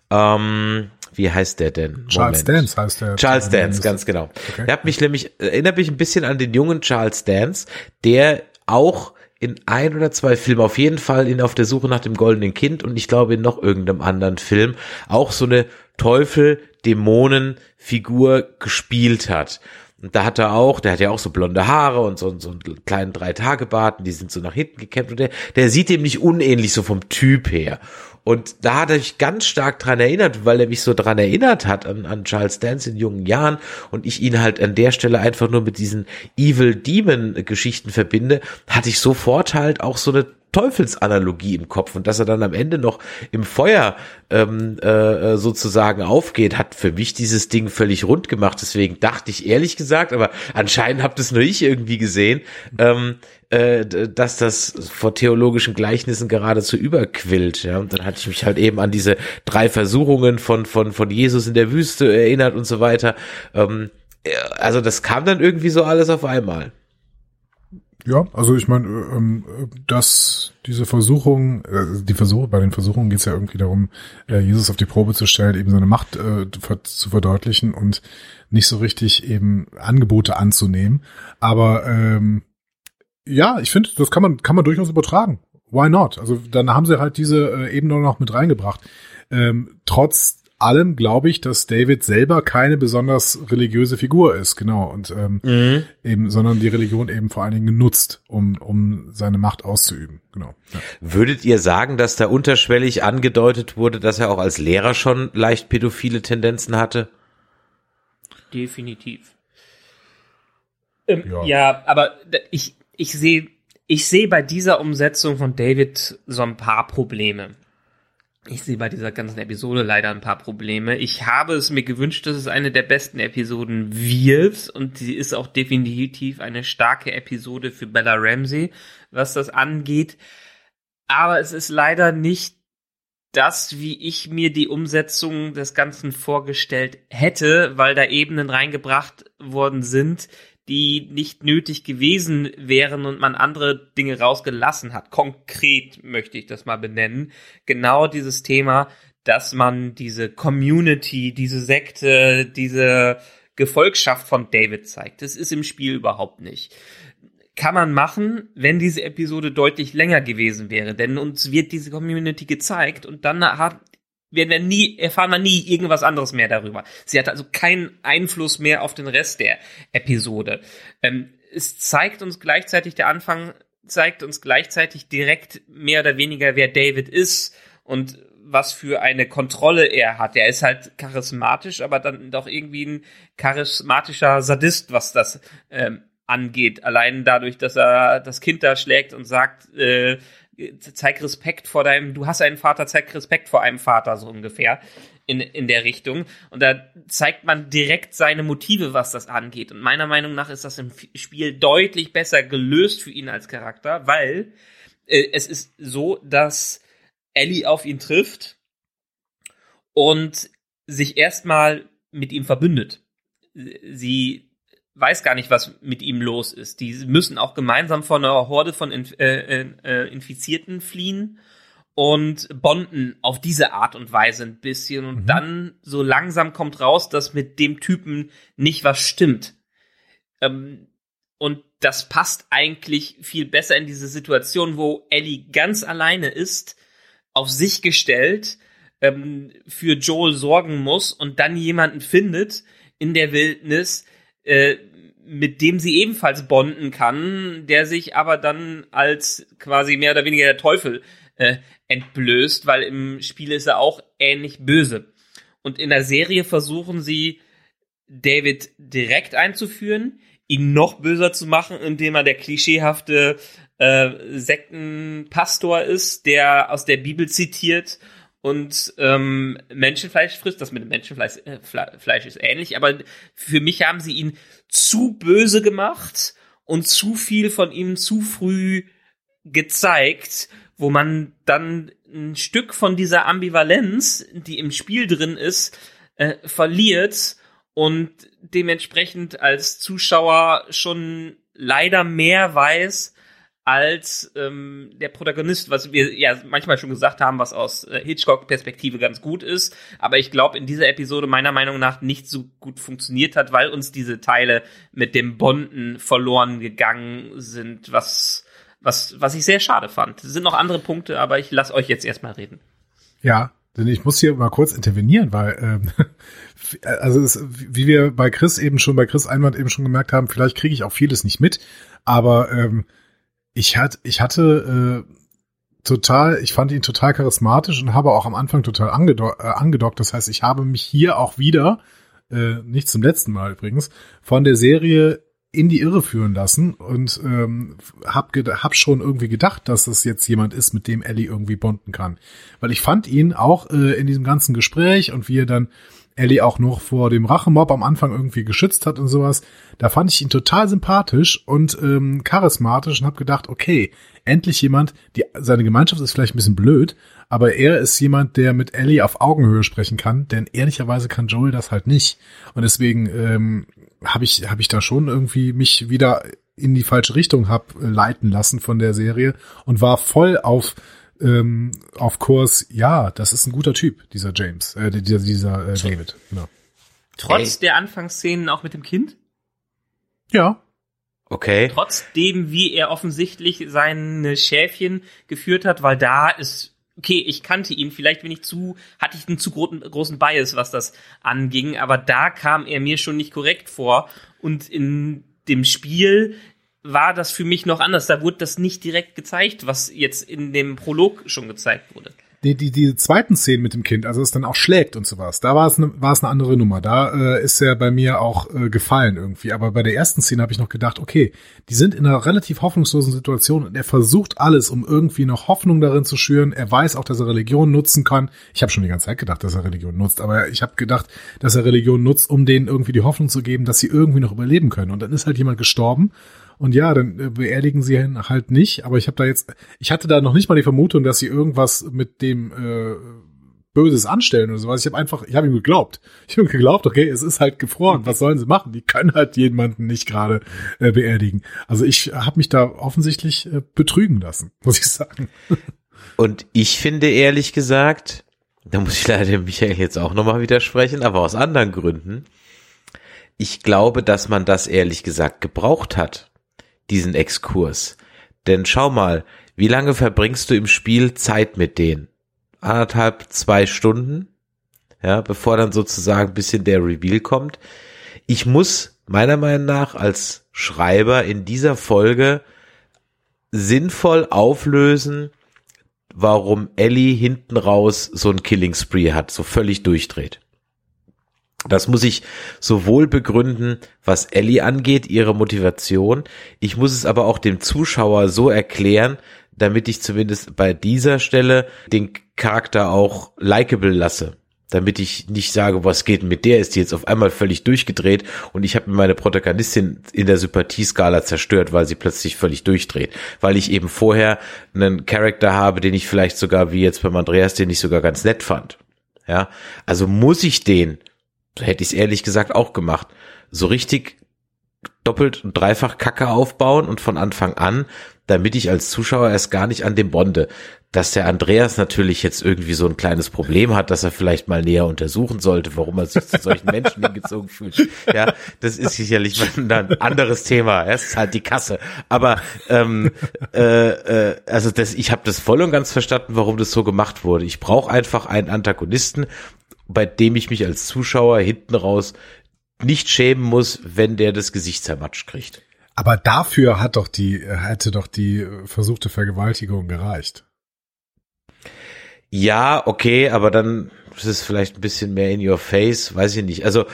Ähm, wie heißt der denn? Charles Dance heißt der. Charles Dance, ganz genau. Okay. Der hat mich nämlich, erinnert mich ein bisschen an den jungen Charles Dance, der auch in ein oder zwei Filmen, auf jeden Fall in Auf der Suche nach dem goldenen Kind und ich glaube in noch irgendeinem anderen Film, auch so eine Teufel-Dämonen-Figur gespielt hat. Und da hat er auch, der hat ja auch so blonde Haare und so, so einen kleinen Drei-Tage-Bart, die sind so nach hinten gekämmt und der, der sieht dem nicht unähnlich so vom Typ her. Und da hat er mich ganz stark dran erinnert, weil er mich so dran erinnert hat an, an Charles Dance in jungen Jahren und ich ihn halt an der Stelle einfach nur mit diesen Evil Demon Geschichten verbinde, hatte ich sofort halt auch so eine Teufelsanalogie im Kopf und dass er dann am Ende noch im Feuer ähm, äh, sozusagen aufgeht, hat für mich dieses Ding völlig rund gemacht. Deswegen dachte ich ehrlich gesagt, aber anscheinend habt es nur ich irgendwie gesehen, ähm, äh, dass das vor theologischen Gleichnissen geradezu überquillt. Ja, und dann hatte ich mich halt eben an diese drei Versuchungen von von von Jesus in der Wüste erinnert und so weiter. Ähm, äh, also das kam dann irgendwie so alles auf einmal. Ja, also ich meine, ähm, dass diese Versuchung, äh, die Versuche, bei den Versuchungen geht es ja irgendwie darum, äh, Jesus auf die Probe zu stellen, eben seine Macht äh, zu verdeutlichen und nicht so richtig eben Angebote anzunehmen. Aber ähm, ja, ich finde, das kann man, kann man durchaus übertragen. Why not? Also dann haben sie halt diese äh, Ebene noch mit reingebracht. Ähm, trotz allem glaube ich, dass David selber keine besonders religiöse Figur ist, genau, und ähm, mhm. eben, sondern die Religion eben vor allen Dingen genutzt, um, um seine Macht auszuüben, genau. Ja. Würdet ihr sagen, dass da unterschwellig angedeutet wurde, dass er auch als Lehrer schon leicht pädophile Tendenzen hatte? Definitiv. Ähm, ja. ja, aber ich, ich sehe ich sehe bei dieser Umsetzung von David so ein paar Probleme. Ich sehe bei dieser ganzen Episode leider ein paar Probleme. Ich habe es mir gewünscht, dass es eine der besten Episoden wird und sie ist auch definitiv eine starke Episode für Bella Ramsey, was das angeht. Aber es ist leider nicht das, wie ich mir die Umsetzung des Ganzen vorgestellt hätte, weil da Ebenen reingebracht worden sind, die nicht nötig gewesen wären und man andere Dinge rausgelassen hat. Konkret möchte ich das mal benennen. Genau dieses Thema, dass man diese Community, diese Sekte, diese Gefolgschaft von David zeigt. Das ist im Spiel überhaupt nicht. Kann man machen, wenn diese Episode deutlich länger gewesen wäre, denn uns wird diese Community gezeigt und dann hat werden wir nie, erfahren wir nie irgendwas anderes mehr darüber. Sie hat also keinen Einfluss mehr auf den Rest der Episode. Ähm, es zeigt uns gleichzeitig, der Anfang zeigt uns gleichzeitig direkt mehr oder weniger, wer David ist und was für eine Kontrolle er hat. Er ist halt charismatisch, aber dann doch irgendwie ein charismatischer Sadist, was das ähm, angeht. Allein dadurch, dass er das Kind da schlägt und sagt, äh, zeig Respekt vor deinem, du hast einen Vater, zeig Respekt vor einem Vater, so ungefähr in, in der Richtung. Und da zeigt man direkt seine Motive, was das angeht. Und meiner Meinung nach ist das im Spiel deutlich besser gelöst für ihn als Charakter, weil äh, es ist so, dass Ellie auf ihn trifft und sich erstmal mit ihm verbündet. Sie weiß gar nicht, was mit ihm los ist. Die müssen auch gemeinsam von einer Horde von Inf äh, äh, äh, Infizierten fliehen und bonden auf diese Art und Weise ein bisschen. Und mhm. dann so langsam kommt raus, dass mit dem Typen nicht was stimmt. Ähm, und das passt eigentlich viel besser in diese Situation, wo Ellie ganz alleine ist, auf sich gestellt, ähm, für Joel sorgen muss und dann jemanden findet in der Wildnis, äh, mit dem sie ebenfalls bonden kann, der sich aber dann als quasi mehr oder weniger der Teufel äh, entblößt, weil im Spiel ist er auch ähnlich böse. Und in der Serie versuchen sie, David direkt einzuführen, ihn noch böser zu machen, indem er der klischeehafte äh, Sektenpastor ist, der aus der Bibel zitiert und ähm, Menschenfleisch frisst. Das mit dem Menschenfleisch äh, Fleisch ist ähnlich, aber für mich haben sie ihn zu böse gemacht und zu viel von ihm zu früh gezeigt, wo man dann ein Stück von dieser Ambivalenz, die im Spiel drin ist, äh, verliert und dementsprechend als Zuschauer schon leider mehr weiß, als ähm, der Protagonist, was wir ja manchmal schon gesagt haben, was aus äh, Hitchcock-Perspektive ganz gut ist, aber ich glaube in dieser Episode meiner Meinung nach nicht so gut funktioniert hat, weil uns diese Teile mit dem Bonden verloren gegangen sind, was was was ich sehr schade fand. Es sind noch andere Punkte, aber ich lasse euch jetzt erstmal reden. Ja, denn ich muss hier mal kurz intervenieren, weil ähm, also es, wie wir bei Chris eben schon bei Chris Einwand eben schon gemerkt haben, vielleicht kriege ich auch vieles nicht mit, aber ähm, ich hatte, ich hatte äh, total, ich fand ihn total charismatisch und habe auch am Anfang total angedockt. Äh, angedockt. Das heißt, ich habe mich hier auch wieder, äh, nicht zum letzten Mal übrigens, von der Serie in die Irre führen lassen und ähm, hab, hab schon irgendwie gedacht, dass das jetzt jemand ist, mit dem Ellie irgendwie bonden kann. Weil ich fand ihn auch äh, in diesem ganzen Gespräch und wie er dann Ellie auch noch vor dem Rachemob am Anfang irgendwie geschützt hat und sowas. Da fand ich ihn total sympathisch und ähm, charismatisch und habe gedacht, okay, endlich jemand, die seine Gemeinschaft ist vielleicht ein bisschen blöd, aber er ist jemand, der mit Ellie auf Augenhöhe sprechen kann, denn ehrlicherweise kann Joel das halt nicht. Und deswegen ähm, habe ich habe ich da schon irgendwie mich wieder in die falsche Richtung hab äh, leiten lassen von der Serie und war voll auf ähm, auf Kurs, ja, das ist ein guter Typ, dieser James, äh, dieser, dieser äh, David, genau. Trotz Ey. der Anfangsszenen auch mit dem Kind? Ja. Okay. Trotzdem, wie er offensichtlich seine Schäfchen geführt hat, weil da ist, okay, ich kannte ihn, vielleicht bin ich zu, hatte ich einen zu großen, großen Bias, was das anging, aber da kam er mir schon nicht korrekt vor und in dem Spiel war das für mich noch anders. Da wurde das nicht direkt gezeigt, was jetzt in dem Prolog schon gezeigt wurde die, die, die zweiten Szenen mit dem Kind, also es dann auch schlägt und sowas, da war es ne, war es eine andere Nummer. Da äh, ist er bei mir auch äh, gefallen irgendwie. Aber bei der ersten Szene habe ich noch gedacht, okay, die sind in einer relativ hoffnungslosen Situation und er versucht alles, um irgendwie noch Hoffnung darin zu schüren. Er weiß auch, dass er Religion nutzen kann. Ich habe schon die ganze Zeit gedacht, dass er Religion nutzt, aber ich habe gedacht, dass er Religion nutzt, um denen irgendwie die Hoffnung zu geben, dass sie irgendwie noch überleben können. Und dann ist halt jemand gestorben und ja, dann äh, beerdigen sie ihn halt nicht. Aber ich habe da jetzt, ich hatte da noch nicht mal die Vermutung, dass sie irgendwas mit dem äh, Böses anstellen oder sowas. Ich habe einfach, ich habe ihm geglaubt. Ich habe ihm geglaubt, okay, es ist halt gefroren. Was sollen sie machen? Die können halt jemanden nicht gerade äh, beerdigen. Also ich habe mich da offensichtlich äh, betrügen lassen, muss ich sagen. Und ich finde ehrlich gesagt, da muss ich leider Michael jetzt auch nochmal widersprechen, aber aus anderen Gründen. Ich glaube, dass man das ehrlich gesagt gebraucht hat diesen Exkurs. Denn schau mal, wie lange verbringst du im Spiel Zeit mit denen? Anderthalb, zwei Stunden, ja, bevor dann sozusagen ein bisschen der Reveal kommt. Ich muss meiner Meinung nach als Schreiber in dieser Folge sinnvoll auflösen, warum Ellie hinten raus so ein Killing Spree hat, so völlig durchdreht. Das muss ich sowohl begründen, was Ellie angeht, ihre Motivation. Ich muss es aber auch dem Zuschauer so erklären, damit ich zumindest bei dieser Stelle den Charakter auch likable lasse. Damit ich nicht sage, was geht mit der, ist die jetzt auf einmal völlig durchgedreht und ich habe meine Protagonistin in der Sympathieskala zerstört, weil sie plötzlich völlig durchdreht. Weil ich eben vorher einen Charakter habe, den ich vielleicht sogar, wie jetzt beim Andreas, den ich sogar ganz nett fand. Ja, also muss ich den hätte ich es ehrlich gesagt auch gemacht. So richtig doppelt und dreifach Kacke aufbauen und von Anfang an, damit ich als Zuschauer erst gar nicht an dem bonde. Dass der Andreas natürlich jetzt irgendwie so ein kleines Problem hat, dass er vielleicht mal näher untersuchen sollte, warum er sich zu solchen Menschen hingezogen fühlt. Ja, das ist sicherlich ein anderes Thema. Es ist halt die Kasse. Aber ähm, äh, äh, also das, ich habe das voll und ganz verstanden, warum das so gemacht wurde. Ich brauche einfach einen Antagonisten, bei dem ich mich als Zuschauer hinten raus nicht schämen muss, wenn der das Gesicht zermatscht kriegt. Aber dafür hat doch die, hätte doch die versuchte Vergewaltigung gereicht. Ja, okay, aber dann ist es vielleicht ein bisschen mehr in your face, weiß ich nicht. Also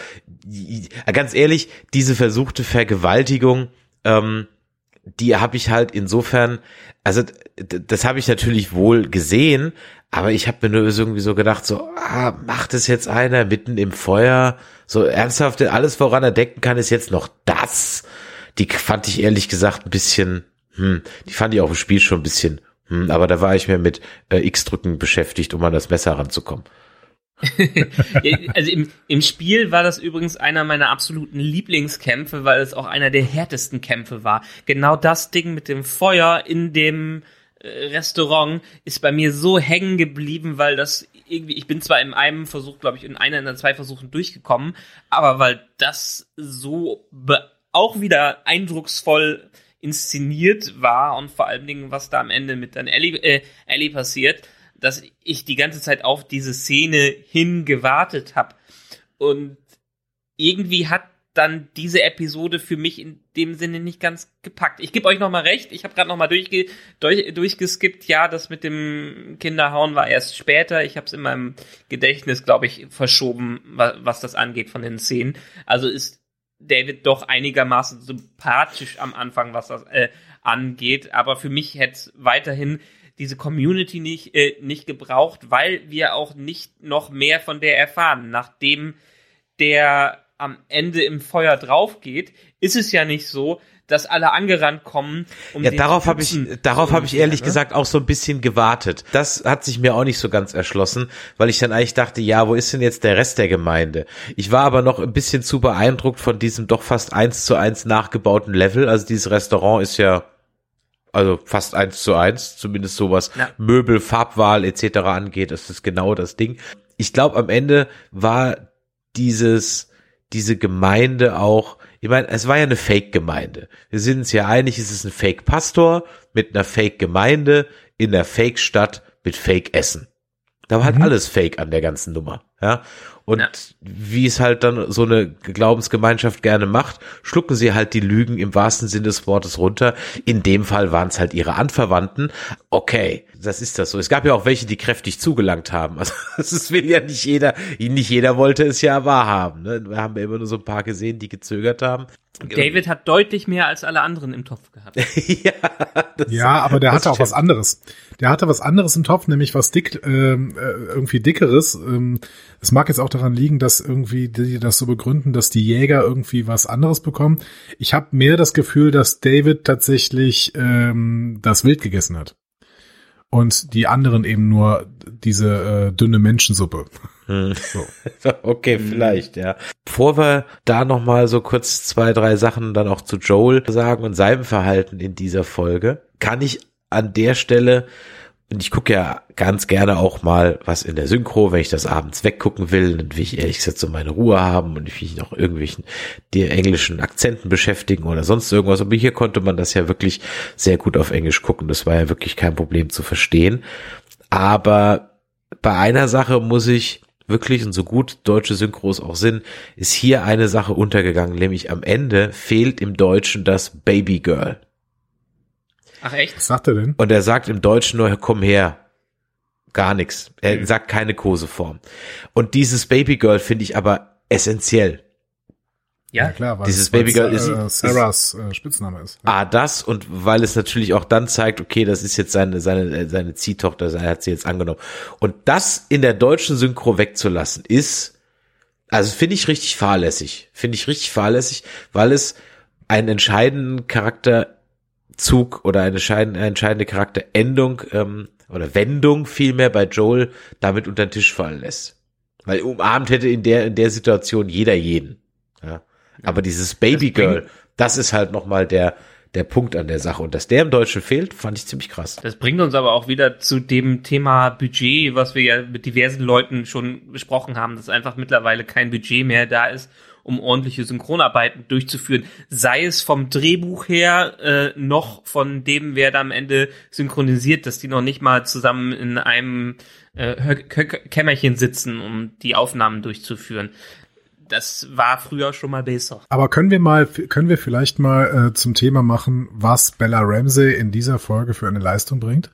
ganz ehrlich, diese versuchte Vergewaltigung, ähm, die habe ich halt insofern, also das habe ich natürlich wohl gesehen, aber ich habe mir nur irgendwie so gedacht, so, ah, macht es jetzt einer mitten im Feuer? So ernsthaft, alles woran er denken kann, ist jetzt noch das. Die fand ich ehrlich gesagt ein bisschen, hm, die fand ich auch im Spiel schon ein bisschen, hm, aber da war ich mir mit äh, X-Drücken beschäftigt, um an das Messer ranzukommen. also im, im Spiel war das übrigens einer meiner absoluten Lieblingskämpfe, weil es auch einer der härtesten Kämpfe war. Genau das Ding mit dem Feuer in dem Restaurant ist bei mir so hängen geblieben, weil das irgendwie, ich bin zwar in einem Versuch, glaube ich, in einer, in zwei Versuchen durchgekommen, aber weil das so auch wieder eindrucksvoll inszeniert war und vor allen Dingen, was da am Ende mit dann Ellie, äh, Ellie passiert, dass ich die ganze Zeit auf diese Szene hingewartet habe. Und irgendwie hat dann diese Episode für mich in dem Sinne nicht ganz gepackt. Ich gebe euch noch mal recht, ich habe gerade noch mal durchge durch, durchgeskippt. Ja, das mit dem Kinderhauen war erst später. Ich habe es in meinem Gedächtnis, glaube ich, verschoben, was, was das angeht von den Szenen. Also ist David doch einigermaßen sympathisch am Anfang, was das äh, angeht. Aber für mich hätte es weiterhin diese Community nicht, äh, nicht gebraucht, weil wir auch nicht noch mehr von der erfahren. Nachdem der am Ende im Feuer drauf geht, ist es ja nicht so, dass alle angerannt kommen. Um ja, darauf habe ich, darauf habe ich ehrlich ne? gesagt auch so ein bisschen gewartet. Das hat sich mir auch nicht so ganz erschlossen, weil ich dann eigentlich dachte, ja, wo ist denn jetzt der Rest der Gemeinde? Ich war aber noch ein bisschen zu beeindruckt von diesem doch fast eins zu eins nachgebauten Level. Also dieses Restaurant ist ja also fast eins zu eins, zumindest sowas ja. Möbel, Farbwahl etc. angeht, das ist genau das Ding. Ich glaube, am Ende war dieses diese Gemeinde auch, ich meine, es war ja eine Fake-Gemeinde. Wir sind uns ja einig, es ist ein Fake-Pastor mit einer Fake-Gemeinde in der Fake-Stadt mit Fake-Essen. Da war halt mhm. alles Fake an der ganzen Nummer. Ja. Und ja. wie es halt dann so eine Glaubensgemeinschaft gerne macht, schlucken sie halt die Lügen im wahrsten Sinne des Wortes runter. In dem Fall waren es halt ihre Anverwandten. Okay, das ist das so. Es gab ja auch welche, die kräftig zugelangt haben. Also das will ja nicht jeder, nicht jeder wollte es ja wahrhaben. Ne? Wir haben ja immer nur so ein paar gesehen, die gezögert haben. David hat deutlich mehr als alle anderen im Topf gehabt. ja, ja, aber der hatte auch was anderes. Der hatte was anderes im Topf, nämlich was dick, ähm, äh, irgendwie dickeres. Ähm, es mag jetzt auch daran liegen, dass irgendwie die das so begründen, dass die Jäger irgendwie was anderes bekommen. Ich habe mehr das Gefühl, dass David tatsächlich ähm, das Wild gegessen hat und die anderen eben nur diese äh, dünne Menschensuppe. Hm. So. okay, vielleicht, ja. Bevor wir da nochmal so kurz zwei, drei Sachen dann auch zu Joel sagen und seinem Verhalten in dieser Folge, kann ich an der Stelle und ich gucke ja ganz gerne auch mal was in der Synchro, wenn ich das abends weggucken will, dann will ich ehrlich gesagt so meine Ruhe haben und ich will mich noch irgendwelchen die englischen Akzenten beschäftigen oder sonst irgendwas. Aber hier konnte man das ja wirklich sehr gut auf Englisch gucken. Das war ja wirklich kein Problem zu verstehen. Aber bei einer Sache muss ich wirklich, und so gut deutsche Synchros auch sind, ist hier eine Sache untergegangen, nämlich am Ende fehlt im Deutschen das Baby Girl. Ach echt? Was sagt er denn? Und er sagt im Deutschen nur, komm her. Gar nichts. Er mhm. sagt keine Koseform. Und dieses Babygirl finde ich aber essentiell. Ja, ja klar, weil dieses Babygirl ist äh, Sarahs äh, Spitzname ist. Ja. Ah, das und weil es natürlich auch dann zeigt, okay, das ist jetzt seine seine seine Ziehtochter, seine hat sie jetzt angenommen. Und das in der deutschen Synchro wegzulassen ist also finde ich richtig fahrlässig. Finde ich richtig fahrlässig, weil es einen entscheidenden Charakter Zug oder eine entscheidende Charakterendung ähm, oder Wendung vielmehr bei Joel damit unter den Tisch fallen lässt. Weil umarmt hätte in der, in der Situation jeder jeden. Ja. Aber dieses Babygirl, das ist halt nochmal der, der Punkt an der Sache. Und dass der im Deutschen fehlt, fand ich ziemlich krass. Das bringt uns aber auch wieder zu dem Thema Budget, was wir ja mit diversen Leuten schon besprochen haben, dass einfach mittlerweile kein Budget mehr da ist um ordentliche Synchronarbeiten durchzuführen, sei es vom Drehbuch her äh, noch von dem, wer da am Ende synchronisiert, dass die noch nicht mal zusammen in einem äh, Kämmerchen sitzen, um die Aufnahmen durchzuführen. Das war früher schon mal besser. Aber können wir mal, können wir vielleicht mal äh, zum Thema machen, was Bella Ramsey in dieser Folge für eine Leistung bringt?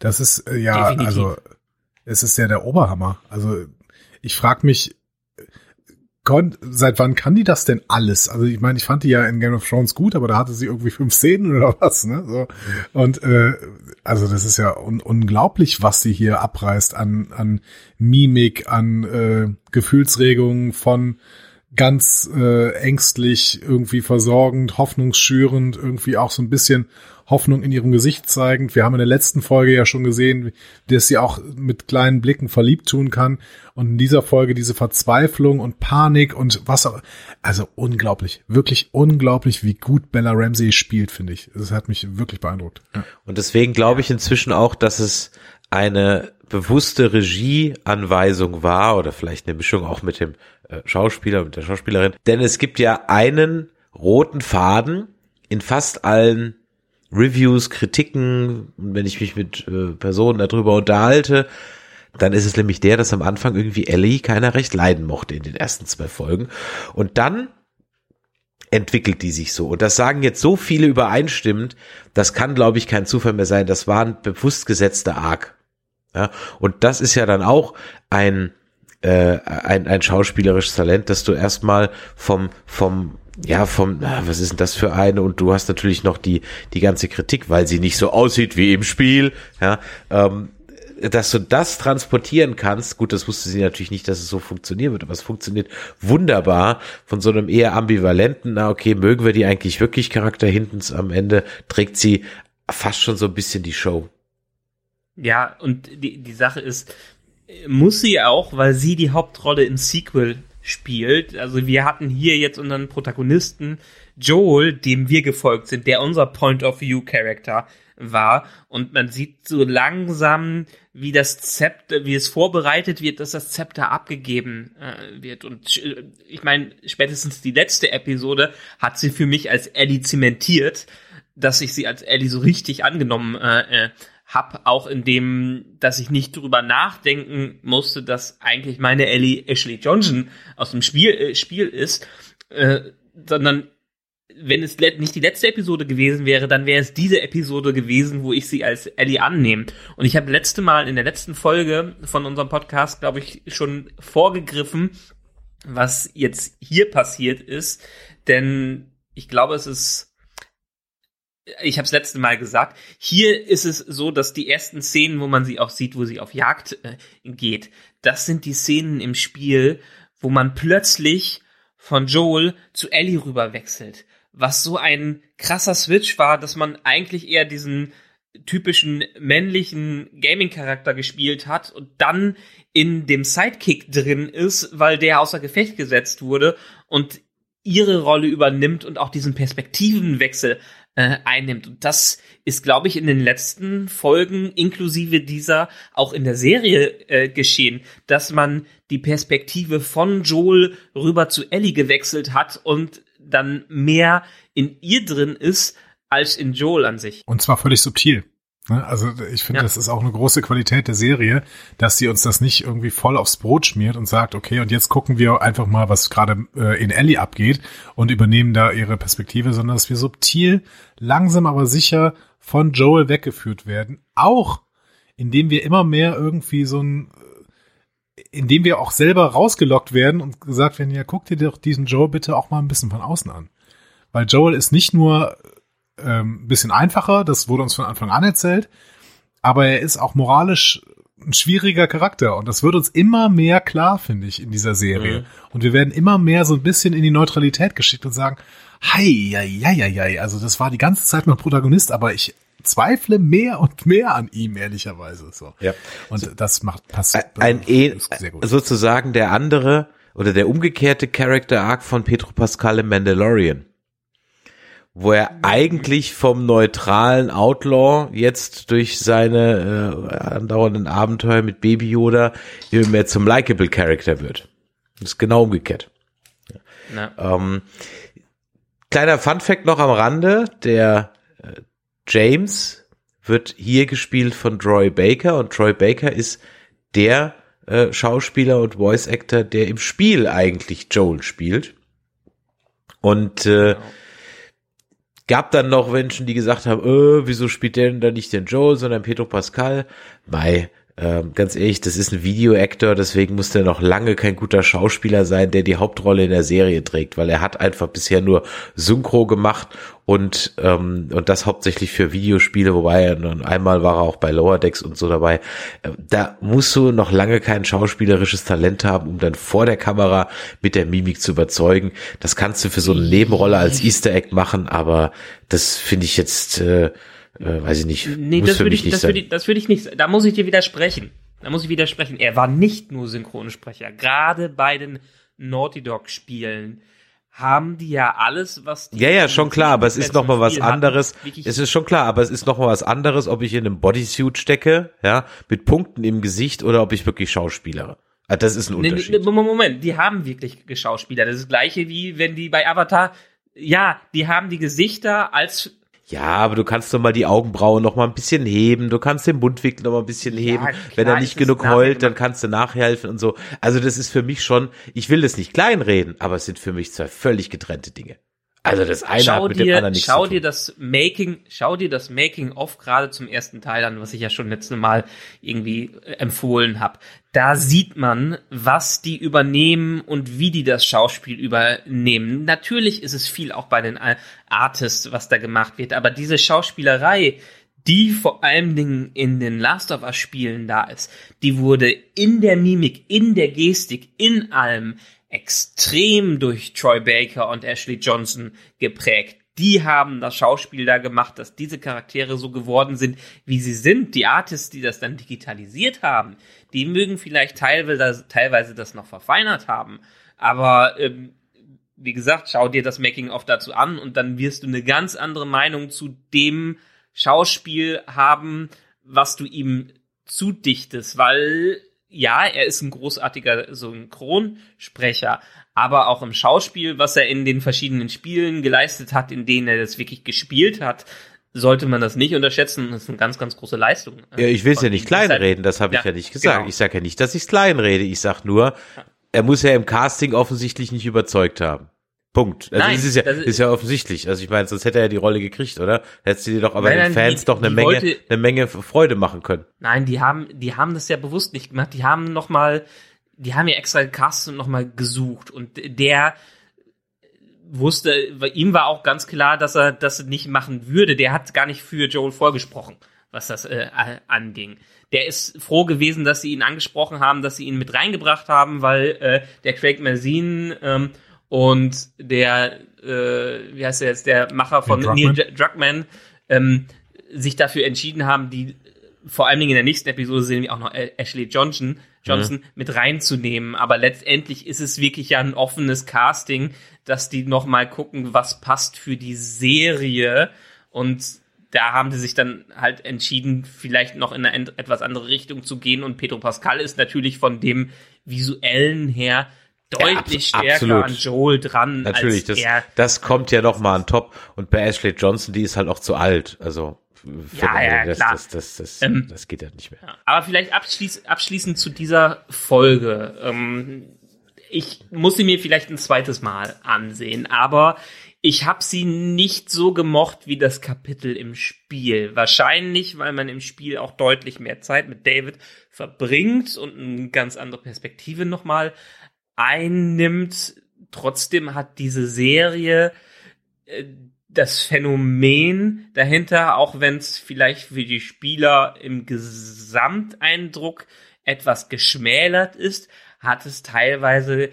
Das ist äh, ja, Definitiv. also es ist ja der Oberhammer. Also ich frage mich, seit wann kann die das denn alles? Also ich meine, ich fand die ja in Game of Thrones gut, aber da hatte sie irgendwie fünf Szenen oder was, ne? So. Und äh, also das ist ja un unglaublich, was sie hier abreißt an, an Mimik, an äh, Gefühlsregungen von ganz äh, ängstlich, irgendwie versorgend, hoffnungsschürend, irgendwie auch so ein bisschen Hoffnung in ihrem Gesicht zeigend. Wir haben in der letzten Folge ja schon gesehen, dass sie auch mit kleinen Blicken verliebt tun kann. Und in dieser Folge diese Verzweiflung und Panik und was auch. Also unglaublich, wirklich unglaublich, wie gut Bella Ramsey spielt, finde ich. Das hat mich wirklich beeindruckt. Und deswegen glaube ich inzwischen auch, dass es eine bewusste Regieanweisung war oder vielleicht eine Mischung auch mit dem äh, Schauspieler, mit der Schauspielerin. Denn es gibt ja einen roten Faden in fast allen Reviews, Kritiken, wenn ich mich mit äh, Personen darüber unterhalte, dann ist es nämlich der, dass am Anfang irgendwie Ellie keiner recht leiden mochte in den ersten zwei Folgen. Und dann entwickelt die sich so. Und das sagen jetzt so viele übereinstimmend, das kann, glaube ich, kein Zufall mehr sein. Das war ein bewusst gesetzter Arc. Ja, und das ist ja dann auch ein, äh, ein, ein schauspielerisches Talent, dass du erstmal vom, vom ja, vom, was ist denn das für eine? Und du hast natürlich noch die, die ganze Kritik, weil sie nicht so aussieht wie im Spiel, ja, ähm, dass du das transportieren kannst, gut, das wusste sie natürlich nicht, dass es so funktionieren wird, aber es funktioniert wunderbar von so einem eher ambivalenten, na okay, mögen wir die eigentlich wirklich Charakter hinten am Ende, trägt sie fast schon so ein bisschen die Show. Ja, und die, die Sache ist, muss sie auch, weil sie die Hauptrolle im Sequel spielt. Also wir hatten hier jetzt unseren Protagonisten Joel, dem wir gefolgt sind, der unser Point of View Charakter war und man sieht so langsam, wie das Zepter, wie es vorbereitet wird, dass das Zepter abgegeben äh, wird und äh, ich meine, spätestens die letzte Episode hat sie für mich als Ellie zementiert, dass ich sie als Ellie so richtig angenommen äh, äh, hab, auch in dem, dass ich nicht drüber nachdenken musste, dass eigentlich meine Ellie Ashley Johnson aus dem Spiel, äh, Spiel ist, äh, sondern wenn es nicht die letzte Episode gewesen wäre, dann wäre es diese Episode gewesen, wo ich sie als Ellie annehme. Und ich habe letzte Mal in der letzten Folge von unserem Podcast, glaube ich, schon vorgegriffen, was jetzt hier passiert ist. Denn ich glaube, es ist ich habe es letzte Mal gesagt, hier ist es so, dass die ersten Szenen, wo man sie auch sieht, wo sie auf Jagd äh, geht, das sind die Szenen im Spiel, wo man plötzlich von Joel zu Ellie rüber wechselt. Was so ein krasser Switch war, dass man eigentlich eher diesen typischen männlichen Gaming-Charakter gespielt hat und dann in dem Sidekick drin ist, weil der außer Gefecht gesetzt wurde und ihre Rolle übernimmt und auch diesen Perspektivenwechsel äh, einnimmt. Und das ist, glaube ich, in den letzten Folgen inklusive dieser auch in der Serie äh, geschehen, dass man die Perspektive von Joel rüber zu Ellie gewechselt hat und dann mehr in ihr drin ist als in Joel an sich. Und zwar völlig subtil. Ne? Also ich finde, ja. das ist auch eine große Qualität der Serie, dass sie uns das nicht irgendwie voll aufs Brot schmiert und sagt, okay, und jetzt gucken wir einfach mal, was gerade äh, in Ellie abgeht und übernehmen da ihre Perspektive, sondern dass wir subtil, langsam aber sicher von Joel weggeführt werden. Auch indem wir immer mehr irgendwie so ein äh, indem wir auch selber rausgelockt werden und gesagt werden, ja, guck dir doch diesen Joel bitte auch mal ein bisschen von außen an. Weil Joel ist nicht nur ähm, bisschen einfacher, das wurde uns von Anfang an erzählt, aber er ist auch moralisch ein schwieriger Charakter und das wird uns immer mehr klar, finde ich, in dieser Serie. Mhm. Und wir werden immer mehr so ein bisschen in die Neutralität geschickt und sagen, hei, ja, ja, ja, ja, also das war die ganze Zeit mein Protagonist, aber ich zweifle mehr und mehr an ihm, ehrlicherweise. So. Ja. Und so, das macht passt ein, sehr gut. sozusagen der andere oder der umgekehrte Character Arc von Petro Pascal im Mandalorian wo er eigentlich vom neutralen Outlaw jetzt durch seine äh, andauernden Abenteuer mit Baby Yoda immer mehr zum likable Character wird. Das ist genau umgekehrt. Ähm, kleiner Fun Fact noch am Rande, der äh, James wird hier gespielt von Troy Baker und Troy Baker ist der äh, Schauspieler und Voice Actor, der im Spiel eigentlich Joel spielt. Und äh, genau Gab dann noch Menschen, die gesagt haben, äh, wieso spielt der denn da nicht den Joel, sondern Pedro Pascal? Bei ähm, ganz ehrlich, das ist ein Videoactor, deswegen muss der noch lange kein guter Schauspieler sein, der die Hauptrolle in der Serie trägt, weil er hat einfach bisher nur Synchro gemacht und ähm, und das hauptsächlich für Videospiele, wobei er einmal war er auch bei Lower Decks und so dabei. Äh, da musst du noch lange kein schauspielerisches Talent haben, um dann vor der Kamera mit der Mimik zu überzeugen. Das kannst du für so eine Nebenrolle als Easter Egg machen, aber das finde ich jetzt äh, äh, weiß ich nicht. Nee, das würde ich, das würde ich, das würde ich nicht, da muss ich dir widersprechen. Da muss ich widersprechen. Er war nicht nur Synchronsprecher. Gerade bei den Naughty Dog Spielen haben die ja alles, was die Ja, ja, schon klar, aber es ist noch mal was anderes. Es ist schon klar, aber es ist noch mal was anderes, ob ich in einem Bodysuit stecke, ja, mit Punkten im Gesicht oder ob ich wirklich schauspielere. Ah, das ist ein Unterschied. Nee, Moment, die haben wirklich Geschauspieler. Das ist das gleiche wie wenn die bei Avatar, ja, die haben die Gesichter als ja, aber du kannst doch mal die Augenbrauen noch mal ein bisschen heben, du kannst den Mundwinkel noch mal ein bisschen heben. Ja, Wenn er nicht genug heult, dann kannst du nachhelfen und so. Also das ist für mich schon, ich will das nicht kleinreden, aber es sind für mich zwei völlig getrennte Dinge. Also das eine schau hat mit dir, dem anderen nichts schau zu tun. Dir das Making, schau dir das Making of gerade zum ersten Teil an, was ich ja schon letzte Mal irgendwie äh, empfohlen habe. Da sieht man, was die übernehmen und wie die das Schauspiel übernehmen. Natürlich ist es viel auch bei den Artists, was da gemacht wird, aber diese Schauspielerei, die vor allen Dingen in den Last of Us Spielen da ist, die wurde in der Mimik, in der Gestik, in allem extrem durch Troy Baker und Ashley Johnson geprägt. Die haben das Schauspiel da gemacht, dass diese Charaktere so geworden sind, wie sie sind. Die Artists, die das dann digitalisiert haben, die mögen vielleicht teilweise, das noch verfeinert haben. Aber ähm, wie gesagt, schau dir das Making-of dazu an und dann wirst du eine ganz andere Meinung zu dem Schauspiel haben, was du ihm zudichtest, weil ja, er ist ein großartiger Synchronsprecher, aber auch im Schauspiel, was er in den verschiedenen Spielen geleistet hat, in denen er das wirklich gespielt hat, sollte man das nicht unterschätzen. Das ist eine ganz, ganz große Leistung. Ja, ich will es ja nicht kleinreden, das habe ich ja, ja nicht gesagt. Genau. Ich sage ja nicht, dass ich es kleinrede. Ich sage nur, er muss ja im Casting offensichtlich nicht überzeugt haben. Punkt. Also Nein, das ist ja, das ist, ist ja offensichtlich. Also ich meine, sonst hätte er ja die Rolle gekriegt, oder? Hättest du dir doch aber nein, den Fans die, doch eine Menge, wollte, eine Menge Freude machen können. Nein, die haben, die haben das ja bewusst nicht gemacht. Die haben noch mal, die haben ja extra gecastet und noch mal gesucht und der wusste, ihm war auch ganz klar, dass er das nicht machen würde. Der hat gar nicht für Joel vorgesprochen, was das äh, anging. Der ist froh gewesen, dass sie ihn angesprochen haben, dass sie ihn mit reingebracht haben, weil äh, der Craig Mazin ähm, und der, äh, wie heißt der jetzt, der Macher von Neil Druckmann, ähm, sich dafür entschieden haben, die vor allen Dingen in der nächsten Episode sehen wir auch noch Ashley Johnson, Johnson mhm. mit reinzunehmen. Aber letztendlich ist es wirklich ja ein offenes Casting, dass die noch mal gucken, was passt für die Serie. Und da haben sie sich dann halt entschieden, vielleicht noch in eine etwas andere Richtung zu gehen. Und Pedro Pascal ist natürlich von dem visuellen her deutlich ja, stärker absolut. an Joel dran. Natürlich, das, das kommt ja noch mal an top. Und bei Ashley Johnson, die ist halt auch zu alt. Also ja, ja, das, klar. Das, das, das, ähm, das geht ja nicht mehr. Aber vielleicht abschließ, abschließend zu dieser Folge. Ähm, ich muss sie mir vielleicht ein zweites Mal ansehen, aber ich habe sie nicht so gemocht wie das Kapitel im Spiel. Wahrscheinlich, weil man im Spiel auch deutlich mehr Zeit mit David verbringt und eine ganz andere Perspektive nochmal einnimmt. Trotzdem hat diese Serie äh, das Phänomen dahinter, auch wenn es vielleicht für die Spieler im Gesamteindruck etwas geschmälert ist, hat es teilweise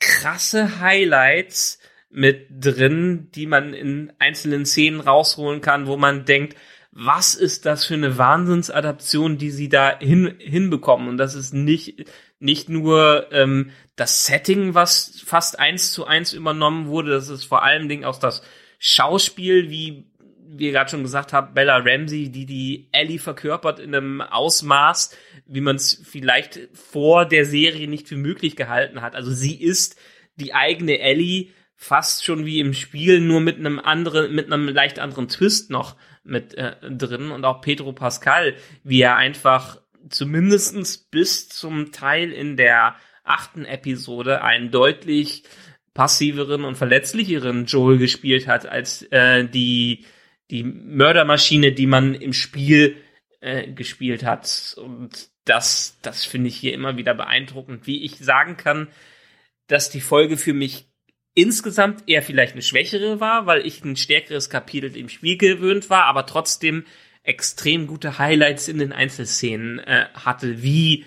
krasse Highlights mit drin, die man in einzelnen Szenen rausholen kann, wo man denkt, was ist das für eine Wahnsinnsadaption, die sie da hin, hinbekommen? Und das ist nicht, nicht nur ähm, das Setting, was fast eins zu eins übernommen wurde, das ist vor allen Dingen auch das Schauspiel, wie wir gerade schon gesagt haben, Bella Ramsey, die die Ellie verkörpert in einem Ausmaß, wie man es vielleicht vor der Serie nicht für möglich gehalten hat. Also sie ist die eigene Ellie fast schon wie im Spiel, nur mit einem anderen, mit einem leicht anderen Twist noch mit äh, drin und auch Pedro Pascal, wie er einfach zumindestens bis zum Teil in der achten Episode einen deutlich passiveren und verletzlicheren Joel gespielt hat als äh, die die Mördermaschine, die man im Spiel äh, gespielt hat. Und das, das finde ich hier immer wieder beeindruckend, wie ich sagen kann, dass die Folge für mich insgesamt eher vielleicht eine schwächere war, weil ich ein stärkeres Kapitel im Spiel gewöhnt war, aber trotzdem extrem gute Highlights in den Einzelszenen äh, hatte, wie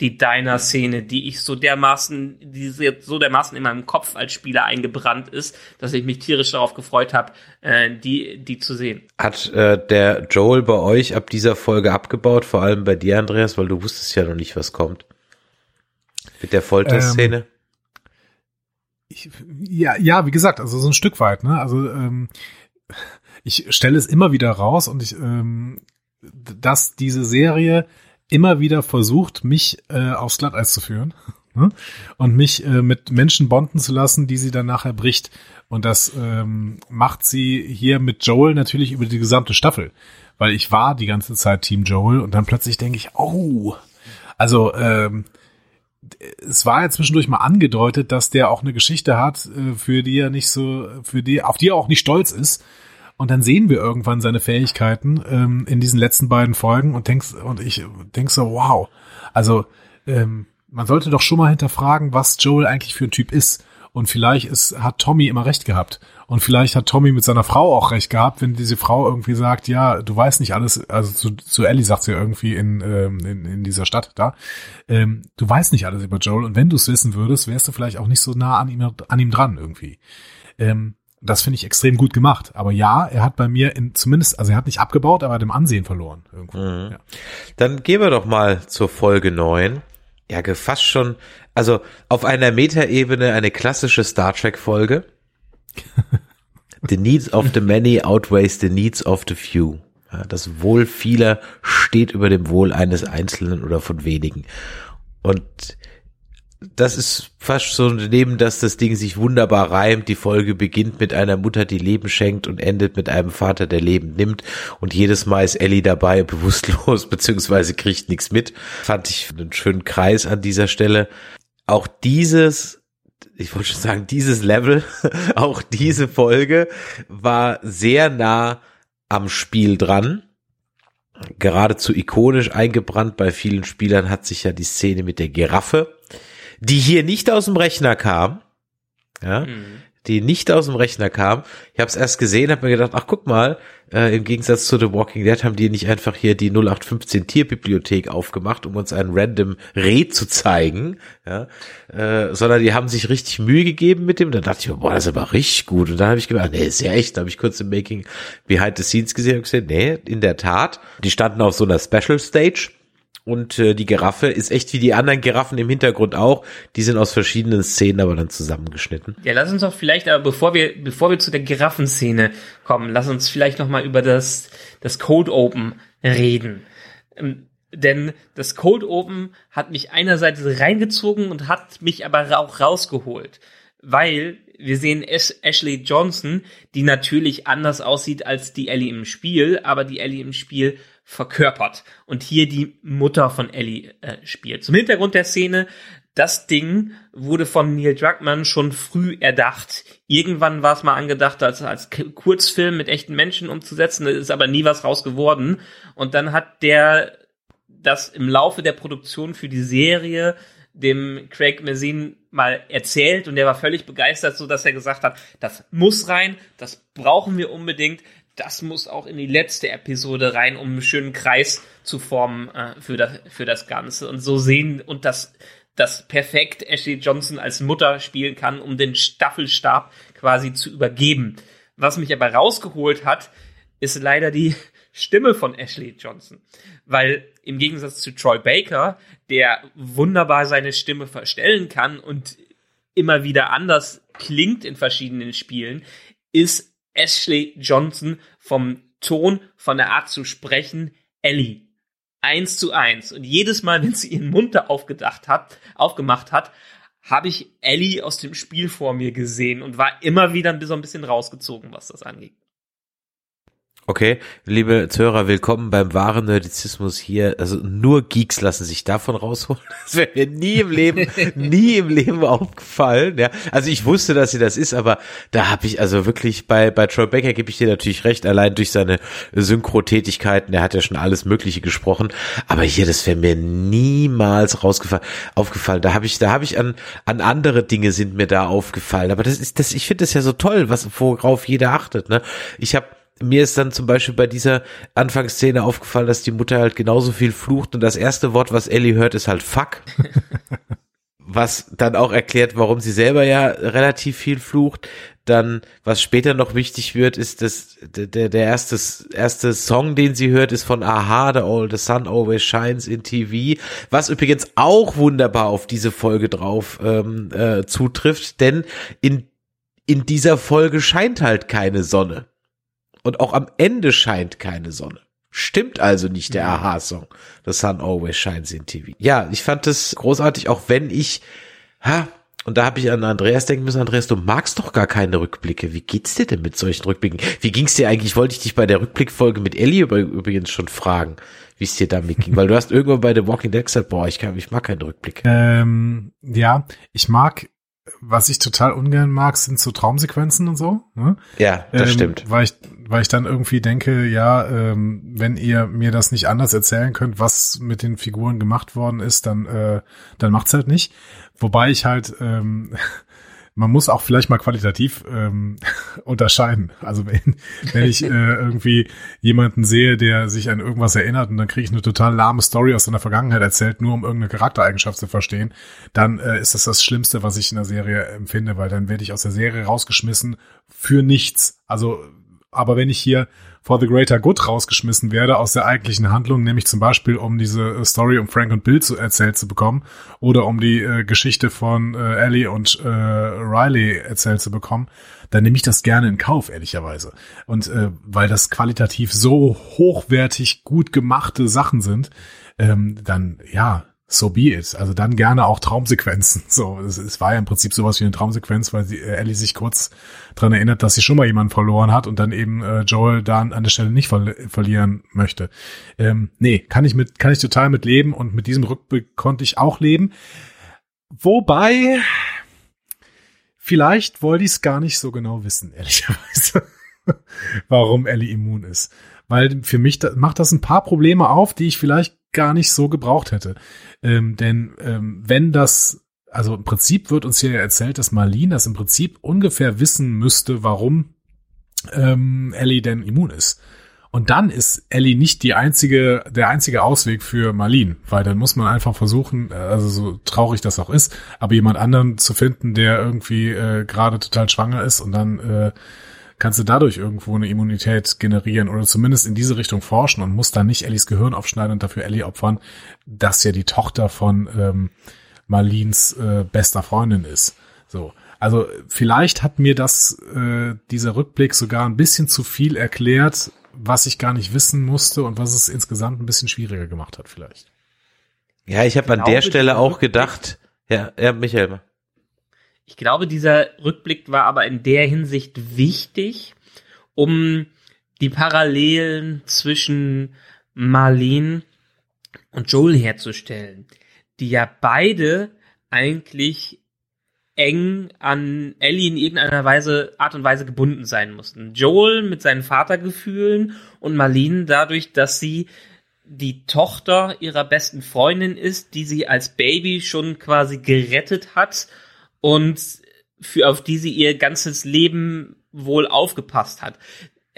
die Diner-Szene, die ich so dermaßen, die so dermaßen in meinem Kopf als Spieler eingebrannt ist, dass ich mich tierisch darauf gefreut habe, äh, die, die zu sehen. Hat äh, der Joel bei euch ab dieser Folge abgebaut, vor allem bei dir, Andreas, weil du wusstest ja noch nicht, was kommt. Mit der Folterszene? Ähm, ich, ja, ja, wie gesagt, also so ein Stück weit, ne? Also ähm, ich stelle es immer wieder raus und ich, ähm, dass diese Serie immer wieder versucht, mich äh, aufs Glatteis zu führen ne? und mich äh, mit Menschen bonden zu lassen, die sie dann nachher bricht. Und das ähm, macht sie hier mit Joel natürlich über die gesamte Staffel, weil ich war die ganze Zeit Team Joel und dann plötzlich denke ich, oh, also ähm, es war ja zwischendurch mal angedeutet, dass der auch eine Geschichte hat, äh, für die er nicht so, für die, auf die er auch nicht stolz ist. Und dann sehen wir irgendwann seine Fähigkeiten ähm, in diesen letzten beiden Folgen und denkst, und ich denk so, wow. Also, ähm, man sollte doch schon mal hinterfragen, was Joel eigentlich für ein Typ ist. Und vielleicht ist, hat Tommy immer recht gehabt. Und vielleicht hat Tommy mit seiner Frau auch recht gehabt, wenn diese Frau irgendwie sagt, ja, du weißt nicht alles, also zu, zu Ellie sagt sie ja irgendwie in, ähm, in, in dieser Stadt da, ähm, du weißt nicht alles über Joel und wenn du es wissen würdest, wärst du vielleicht auch nicht so nah an ihm, an ihm dran irgendwie. Ähm, das finde ich extrem gut gemacht. Aber ja, er hat bei mir in, zumindest, also er hat nicht abgebaut, aber hat im Ansehen verloren. Irgendwo. Mhm. Ja. Dann gehen wir doch mal zur Folge 9. Ja, fast schon, also auf einer Metaebene eine klassische Star Trek Folge. the needs of the many outweighs the needs of the few. Ja, das Wohl vieler steht über dem Wohl eines Einzelnen oder von wenigen. Und das ist fast so neben, dass das Ding sich wunderbar reimt. Die Folge beginnt mit einer Mutter, die Leben schenkt und endet mit einem Vater, der Leben nimmt. Und jedes Mal ist Ellie dabei, bewusstlos, beziehungsweise kriegt nichts mit. Fand ich einen schönen Kreis an dieser Stelle. Auch dieses, ich wollte schon sagen, dieses Level, auch diese Folge war sehr nah am Spiel dran geradezu ikonisch eingebrannt bei vielen Spielern hat sich ja die Szene mit der Giraffe die hier nicht aus dem Rechner kam. Ja, mhm. die nicht aus dem Rechner kam. Ich habe es erst gesehen, habe mir gedacht, ach guck mal, äh, im Gegensatz zu The Walking Dead haben die nicht einfach hier die 0815 Tierbibliothek aufgemacht, um uns einen random Reh zu zeigen, ja, äh, sondern die haben sich richtig Mühe gegeben mit dem. Da dachte ich, boah, das ist aber richtig gut. Und dann habe ich gedacht, nee, ist ja echt. Da habe ich kurz im Making Behind the Scenes gesehen und gesehen, nee, in der Tat. Die standen auf so einer Special Stage und äh, die Giraffe ist echt wie die anderen Giraffen im Hintergrund auch. Die sind aus verschiedenen Szenen aber dann zusammengeschnitten. Ja, lass uns doch vielleicht, aber bevor wir, bevor wir zu der Giraffenszene kommen, lass uns vielleicht noch mal über das, das Code Open reden. Ähm, denn das Code Open hat mich einerseits reingezogen und hat mich aber auch rausgeholt. Weil wir sehen Ash Ashley Johnson, die natürlich anders aussieht als die Ellie im Spiel, aber die Ellie im Spiel verkörpert und hier die Mutter von Ellie äh, spielt. Zum Hintergrund der Szene, das Ding wurde von Neil Druckmann schon früh erdacht. Irgendwann war es mal angedacht, als, als Kurzfilm mit echten Menschen umzusetzen, da ist aber nie was raus geworden. Und dann hat der das im Laufe der Produktion für die Serie dem Craig Mazin mal erzählt und der war völlig begeistert, so dass er gesagt hat, das muss rein, das brauchen wir unbedingt, das muss auch in die letzte Episode rein, um einen schönen Kreis zu formen äh, für, das, für das Ganze. Und so sehen und das, das perfekt Ashley Johnson als Mutter spielen kann, um den Staffelstab quasi zu übergeben. Was mich aber rausgeholt hat, ist leider die Stimme von Ashley Johnson. Weil im Gegensatz zu Troy Baker, der wunderbar seine Stimme verstellen kann und immer wieder anders klingt in verschiedenen Spielen, ist Ashley Johnson vom Ton, von der Art zu sprechen, Ellie. Eins zu eins. Und jedes Mal, wenn sie ihren Mund da aufgedacht hat, aufgemacht hat, habe ich Ellie aus dem Spiel vor mir gesehen und war immer wieder so ein bisschen rausgezogen, was das angeht. Okay, liebe Zuhörer, willkommen beim wahren Nerdizismus hier. Also nur Geeks lassen sich davon rausholen. Das wäre mir nie im Leben, nie im Leben aufgefallen. Ja, also ich wusste, dass sie das ist, aber da habe ich also wirklich bei bei Troy Baker gebe ich dir natürlich recht, allein durch seine Synchro-Tätigkeiten. Der hat ja schon alles Mögliche gesprochen, aber hier, das wäre mir niemals rausgefallen, aufgefallen. Da habe ich, da habe ich an an andere Dinge sind mir da aufgefallen. Aber das ist das, ich finde das ja so toll, was worauf jeder achtet. Ne, ich habe mir ist dann zum Beispiel bei dieser Anfangsszene aufgefallen, dass die Mutter halt genauso viel flucht und das erste Wort, was Ellie hört, ist halt fuck. was dann auch erklärt, warum sie selber ja relativ viel flucht. Dann, was später noch wichtig wird, ist, dass der, der erste, erste Song, den sie hört, ist von Aha, The, All, the Sun Always Shines in TV, was übrigens auch wunderbar auf diese Folge drauf ähm, äh, zutrifft, denn in, in dieser Folge scheint halt keine Sonne. Und auch am Ende scheint keine Sonne. Stimmt also nicht der Aha-Song. The Sun Always Shines in TV. Ja, ich fand das großartig, auch wenn ich, ha, und da habe ich an Andreas denken müssen, Andreas, du magst doch gar keine Rückblicke. Wie geht's dir denn mit solchen Rückblicken? Wie ging's dir eigentlich? Wollte ich dich bei der Rückblickfolge mit Ellie übrigens schon fragen, wie es dir damit ging, weil du hast irgendwann bei The Walking Dead gesagt, boah, ich kann, ich mag keinen Rückblick. Ähm, ja, ich mag was ich total ungern mag, sind so Traumsequenzen und so. Ne? Ja, das ähm, stimmt. Weil ich, weil ich dann irgendwie denke, ja, ähm, wenn ihr mir das nicht anders erzählen könnt, was mit den Figuren gemacht worden ist, dann, äh, dann macht's halt nicht. Wobei ich halt ähm, man muss auch vielleicht mal qualitativ ähm, unterscheiden. Also wenn, wenn ich äh, irgendwie jemanden sehe, der sich an irgendwas erinnert und dann kriege ich eine total lahme Story aus seiner Vergangenheit erzählt, nur um irgendeine Charaktereigenschaft zu verstehen, dann äh, ist das das Schlimmste, was ich in der Serie empfinde, weil dann werde ich aus der Serie rausgeschmissen für nichts. Also, aber wenn ich hier for the greater good rausgeschmissen werde aus der eigentlichen Handlung, nämlich zum Beispiel um diese äh, Story um Frank und Bill zu erzählt zu bekommen oder um die äh, Geschichte von äh, Ellie und äh, Riley erzählt zu bekommen, dann nehme ich das gerne in Kauf, ehrlicherweise. Und äh, weil das qualitativ so hochwertig gut gemachte Sachen sind, ähm, dann ja, so be it. Also dann gerne auch Traumsequenzen. So, es, es war ja im Prinzip sowas wie eine Traumsequenz, weil sie, äh, Ellie sich kurz dran erinnert, dass sie schon mal jemanden verloren hat und dann eben äh, Joel da an der Stelle nicht ver verlieren möchte. Ähm, nee, kann ich mit, kann ich total mit leben und mit diesem Rückblick konnte ich auch leben. Wobei, vielleicht wollte ich es gar nicht so genau wissen, ehrlicherweise, warum Ellie immun ist. Weil für mich da, macht das ein paar Probleme auf, die ich vielleicht gar nicht so gebraucht hätte. Ähm, denn ähm, wenn das, also im Prinzip wird uns hier erzählt, dass Marlene das im Prinzip ungefähr wissen müsste, warum ähm, Ellie denn immun ist. Und dann ist Ellie nicht die einzige, der einzige Ausweg für Marlene, weil dann muss man einfach versuchen, äh, also so traurig das auch ist, aber jemand anderen zu finden, der irgendwie äh, gerade total schwanger ist und dann äh, kannst du dadurch irgendwo eine Immunität generieren oder zumindest in diese Richtung forschen und musst dann nicht Ellies Gehirn aufschneiden und dafür Ellie opfern, dass ja die Tochter von ähm, Marlins äh, bester Freundin ist. So. Also vielleicht hat mir das äh, dieser Rückblick sogar ein bisschen zu viel erklärt, was ich gar nicht wissen musste und was es insgesamt ein bisschen schwieriger gemacht hat vielleicht. Ja, ich habe an der Stelle auch gedacht, ja, ja, Michael. Ich glaube, dieser Rückblick war aber in der Hinsicht wichtig, um die Parallelen zwischen Marlene und Joel herzustellen, die ja beide eigentlich eng an Ellie in irgendeiner Weise, Art und Weise gebunden sein mussten. Joel mit seinen Vatergefühlen und Marlene dadurch, dass sie die Tochter ihrer besten Freundin ist, die sie als Baby schon quasi gerettet hat und für auf die sie ihr ganzes Leben wohl aufgepasst hat.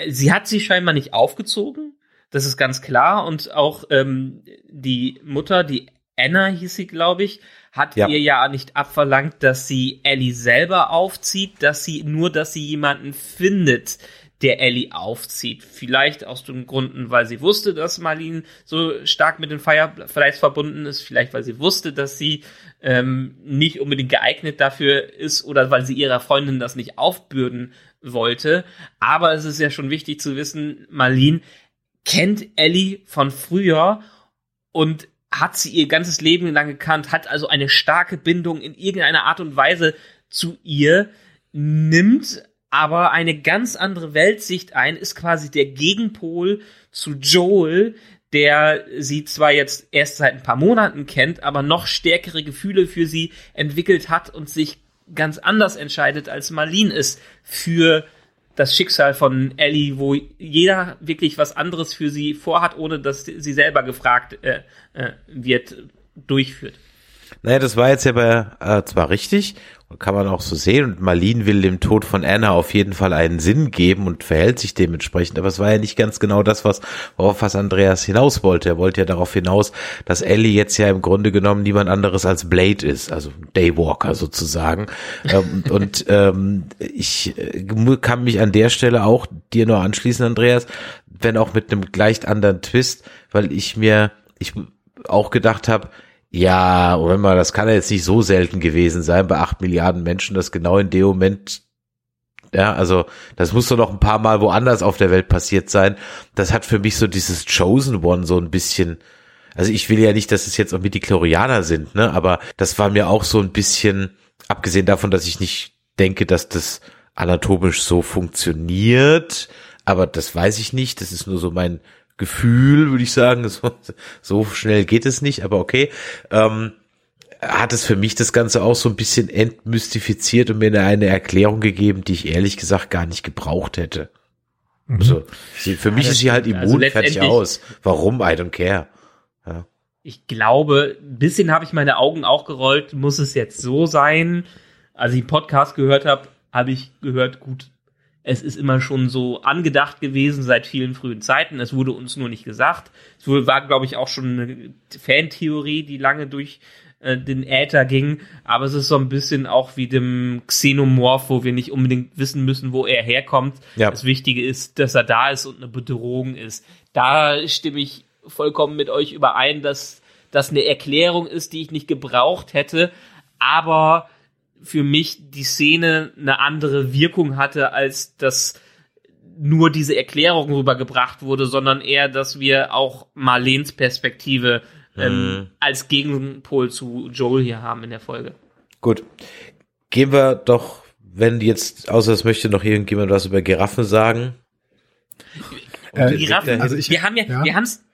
Sie hat sie scheinbar nicht aufgezogen, das ist ganz klar. Und auch ähm, die Mutter, die Anna hieß sie, glaube ich, hat ja. ihr ja nicht abverlangt, dass sie Ellie selber aufzieht, dass sie nur, dass sie jemanden findet, der Ellie aufzieht. Vielleicht aus den Gründen, weil sie wusste, dass Marlene so stark mit den Fireflies verbunden ist, vielleicht weil sie wusste, dass sie ähm, nicht unbedingt geeignet dafür ist oder weil sie ihrer Freundin das nicht aufbürden wollte. Aber es ist ja schon wichtig zu wissen, Marlene kennt Ellie von früher und hat sie ihr ganzes Leben lang gekannt, hat also eine starke Bindung in irgendeiner Art und Weise zu ihr, nimmt aber eine ganz andere Weltsicht ein, ist quasi der Gegenpol zu Joel, der sie zwar jetzt erst seit ein paar Monaten kennt, aber noch stärkere Gefühle für sie entwickelt hat und sich ganz anders entscheidet, als Marlene ist für das Schicksal von Ellie, wo jeder wirklich was anderes für sie vorhat, ohne dass sie selber gefragt äh, äh, wird, durchführt. Naja, das war jetzt ja bei, äh, zwar richtig kann man auch so sehen. Und Marlene will dem Tod von Anna auf jeden Fall einen Sinn geben und verhält sich dementsprechend. Aber es war ja nicht ganz genau das, was, worauf was Andreas hinaus wollte. Er wollte ja darauf hinaus, dass Ellie jetzt ja im Grunde genommen niemand anderes als Blade ist, also Daywalker sozusagen. ähm, und ähm, ich äh, kann mich an der Stelle auch dir nur anschließen, Andreas, wenn auch mit einem leicht anderen Twist, weil ich mir, ich auch gedacht habe, ja, Moment mal, das kann ja jetzt nicht so selten gewesen sein bei acht Milliarden Menschen, dass genau in dem Moment ja, also das muss doch noch ein paar Mal woanders auf der Welt passiert sein. Das hat für mich so dieses Chosen One so ein bisschen, also ich will ja nicht, dass es jetzt auch mit die Chlorianer sind, ne, aber das war mir auch so ein bisschen, abgesehen davon, dass ich nicht denke, dass das anatomisch so funktioniert, aber das weiß ich nicht, das ist nur so mein Gefühl, würde ich sagen. So, so schnell geht es nicht, aber okay. Ähm, hat es für mich das Ganze auch so ein bisschen entmystifiziert und mir eine Erklärung gegeben, die ich ehrlich gesagt gar nicht gebraucht hätte. Mhm. Also, sie, für ja, mich ist sie halt immun, also fertig aus. Warum? I don't care. Ja. Ich glaube, ein bisschen habe ich meine Augen auch gerollt. Muss es jetzt so sein? als ich den Podcast gehört habe, habe ich gehört, gut, es ist immer schon so angedacht gewesen seit vielen frühen Zeiten. Es wurde uns nur nicht gesagt. Es war, glaube ich, auch schon eine Fantheorie, die lange durch äh, den Äther ging. Aber es ist so ein bisschen auch wie dem Xenomorph, wo wir nicht unbedingt wissen müssen, wo er herkommt. Ja. Das Wichtige ist, dass er da ist und eine Bedrohung ist. Da stimme ich vollkommen mit euch überein, dass das eine Erklärung ist, die ich nicht gebraucht hätte. Aber für mich die Szene eine andere Wirkung hatte, als dass nur diese Erklärung rübergebracht wurde, sondern eher, dass wir auch Marlens Perspektive ähm, mhm. als Gegenpol zu Joel hier haben in der Folge. Gut. Gehen wir doch, wenn jetzt, außer es möchte noch irgendjemand was über Giraffen sagen. Äh, Giraffen, also ich, wir haben ja, ja. wir haben es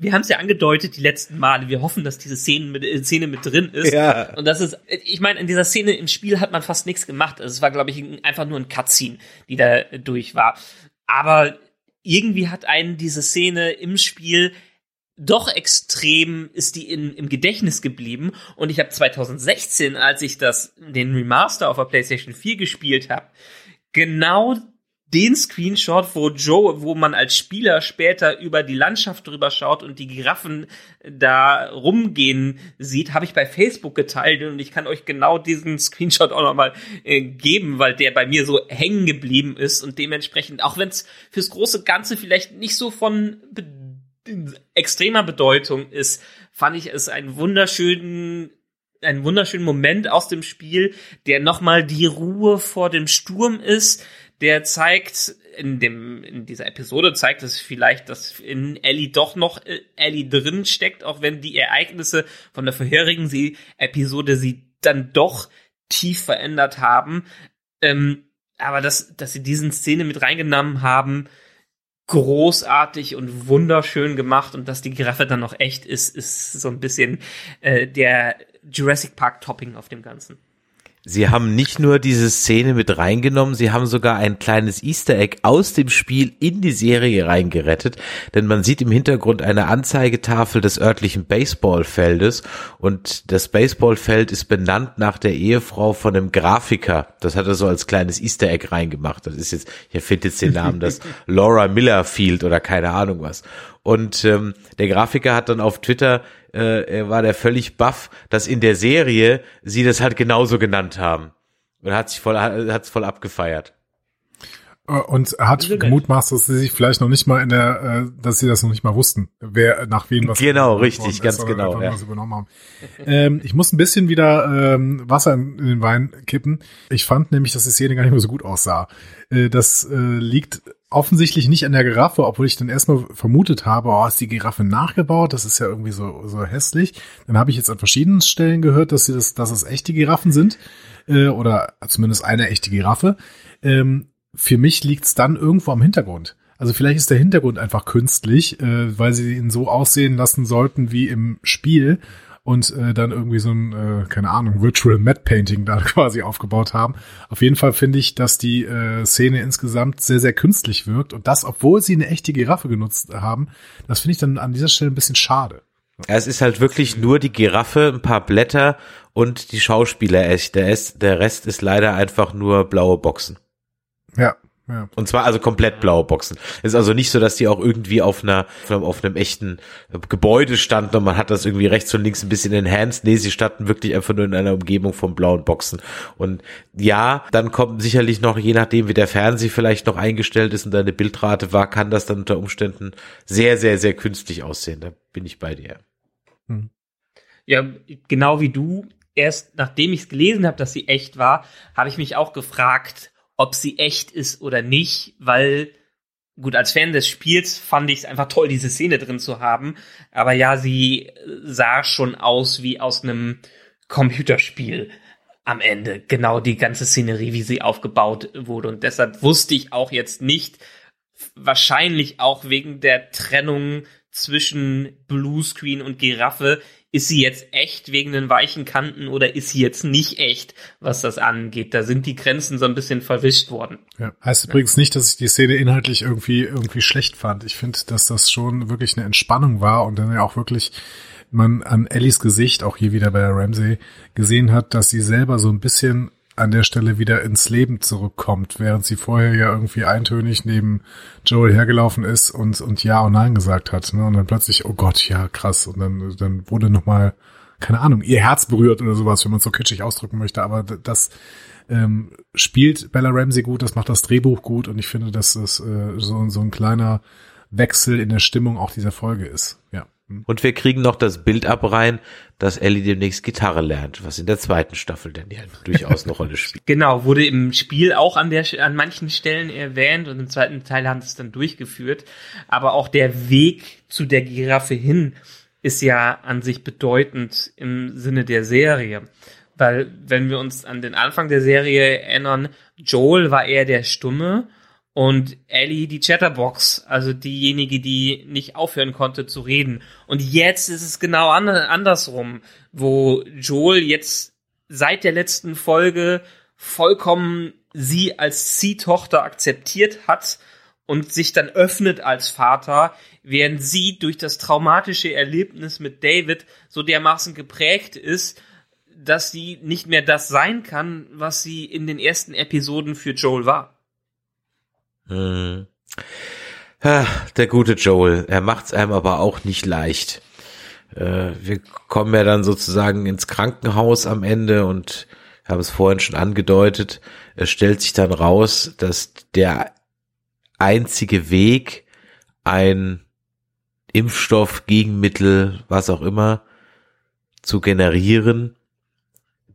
wir haben es ja angedeutet die letzten Male. Wir hoffen, dass diese Szene mit, äh, Szene mit drin ist. Ja. Und das ist, ich meine, in dieser Szene im Spiel hat man fast nichts gemacht. Also es war, glaube ich, einfach nur ein Cutscene, die da durch war. Aber irgendwie hat einen diese Szene im Spiel doch extrem ist die in, im Gedächtnis geblieben und ich habe 2016, als ich das den Remaster auf der PlayStation 4 gespielt habe, genau den Screenshot, wo Joe, wo man als Spieler später über die Landschaft drüber schaut und die Giraffen da rumgehen sieht, habe ich bei Facebook geteilt und ich kann euch genau diesen Screenshot auch nochmal äh, geben, weil der bei mir so hängen geblieben ist und dementsprechend, auch wenn es fürs große Ganze vielleicht nicht so von be extremer Bedeutung ist, fand ich es einen wunderschönen einen wunderschönen Moment aus dem Spiel, der nochmal die Ruhe vor dem Sturm ist, der zeigt in dem in dieser Episode zeigt es vielleicht, dass in Ellie doch noch äh, Ellie drin steckt, auch wenn die Ereignisse von der vorherigen sie Episode sie dann doch tief verändert haben. Ähm, aber dass dass sie diesen Szene mit reingenommen haben, großartig und wunderschön gemacht und dass die Giraffe dann noch echt ist, ist so ein bisschen äh, der Jurassic Park Topping auf dem Ganzen. Sie haben nicht nur diese Szene mit reingenommen, sie haben sogar ein kleines Easter Egg aus dem Spiel in die Serie reingerettet, denn man sieht im Hintergrund eine Anzeigetafel des örtlichen Baseballfeldes und das Baseballfeld ist benannt nach der Ehefrau von einem Grafiker. Das hat er so als kleines Easter Egg reingemacht. Das ist jetzt, ich erfinde jetzt den Namen, das Laura Miller Field oder keine Ahnung was. Und ähm, der Grafiker hat dann auf Twitter äh, er war der völlig baff, dass in der Serie sie das halt genauso genannt haben. Und hat sich voll, hat es voll abgefeiert. Äh, und hat gemutmaßt, dass sie sich vielleicht noch nicht mal in der, äh, dass sie das noch nicht mal wussten, wer nach wem was genau richtig, ganz genau, ja. übernommen haben. ähm, ich muss ein bisschen wieder ähm, Wasser in, den Wein kippen. Ich fand nämlich, dass die Szene gar nicht mehr so gut aussah. Äh, das äh, liegt offensichtlich nicht an der Giraffe, obwohl ich dann erstmal vermutet habe, oh, ist die Giraffe nachgebaut, das ist ja irgendwie so, so hässlich. Dann habe ich jetzt an verschiedenen Stellen gehört, dass sie das, dass es echte Giraffen sind, äh, oder zumindest eine echte Giraffe. Ähm, für mich liegt's dann irgendwo am Hintergrund. Also vielleicht ist der Hintergrund einfach künstlich, äh, weil sie ihn so aussehen lassen sollten wie im Spiel und äh, dann irgendwie so ein, äh, keine Ahnung, Virtual Matte Painting da quasi aufgebaut haben. Auf jeden Fall finde ich, dass die äh, Szene insgesamt sehr, sehr künstlich wirkt und das, obwohl sie eine echte Giraffe genutzt haben, das finde ich dann an dieser Stelle ein bisschen schade. Ja, es ist halt wirklich nur die Giraffe, ein paar Blätter und die Schauspieler echt. Der, ist, der Rest ist leider einfach nur blaue Boxen. Ja, ja. Und zwar also komplett blaue Boxen. Es ist also nicht so, dass die auch irgendwie auf einer, auf einem echten Gebäude standen und man hat das irgendwie rechts und links ein bisschen enhanced. Nee, sie standen wirklich einfach nur in einer Umgebung von blauen Boxen. Und ja, dann kommt sicherlich noch, je nachdem wie der Fernseher vielleicht noch eingestellt ist und deine Bildrate war, kann das dann unter Umständen sehr, sehr, sehr künstlich aussehen. Da bin ich bei dir. Hm. Ja, genau wie du. Erst nachdem ich es gelesen habe, dass sie echt war, habe ich mich auch gefragt, ob sie echt ist oder nicht, weil gut, als Fan des Spiels fand ich es einfach toll, diese Szene drin zu haben. Aber ja, sie sah schon aus wie aus einem Computerspiel am Ende. Genau die ganze Szenerie, wie sie aufgebaut wurde. Und deshalb wusste ich auch jetzt nicht, wahrscheinlich auch wegen der Trennung zwischen Bluescreen und Giraffe, ist sie jetzt echt wegen den weichen Kanten oder ist sie jetzt nicht echt, was das angeht. Da sind die Grenzen so ein bisschen verwischt worden. Ja. Heißt ja. übrigens nicht, dass ich die Szene inhaltlich irgendwie, irgendwie schlecht fand. Ich finde, dass das schon wirklich eine Entspannung war und dann ja auch wirklich man an Ellies Gesicht, auch hier wieder bei der Ramsey, gesehen hat, dass sie selber so ein bisschen an der Stelle wieder ins Leben zurückkommt, während sie vorher ja irgendwie eintönig neben Joel hergelaufen ist und, und Ja und Nein gesagt hat. Ne? Und dann plötzlich, oh Gott, ja, krass. Und dann, dann wurde nochmal, keine Ahnung, ihr Herz berührt oder sowas, wenn man es so kitschig ausdrücken möchte. Aber das ähm, spielt Bella Ramsey gut, das macht das Drehbuch gut und ich finde, dass das äh, so, so ein kleiner Wechsel in der Stimmung auch dieser Folge ist. Ja. Und wir kriegen noch das Bild ab rein, dass Ellie demnächst Gitarre lernt, was in der zweiten Staffel dann ja durchaus eine Rolle spielt. Genau, wurde im Spiel auch an der an manchen Stellen erwähnt und im zweiten Teil haben sie es dann durchgeführt. Aber auch der Weg zu der Giraffe hin ist ja an sich bedeutend im Sinne der Serie. Weil, wenn wir uns an den Anfang der Serie erinnern, Joel war eher der Stumme und Ellie die Chatterbox, also diejenige, die nicht aufhören konnte zu reden. Und jetzt ist es genau an, andersrum, wo Joel jetzt seit der letzten Folge vollkommen sie als Ziehtochter akzeptiert hat und sich dann öffnet als Vater, während sie durch das traumatische Erlebnis mit David so dermaßen geprägt ist, dass sie nicht mehr das sein kann, was sie in den ersten Episoden für Joel war. Hm. Der gute Joel, er macht's einem aber auch nicht leicht. Äh, wir kommen ja dann sozusagen ins Krankenhaus am Ende und haben es vorhin schon angedeutet. Es stellt sich dann raus, dass der einzige Weg, ein Impfstoff, Gegenmittel, was auch immer, zu generieren,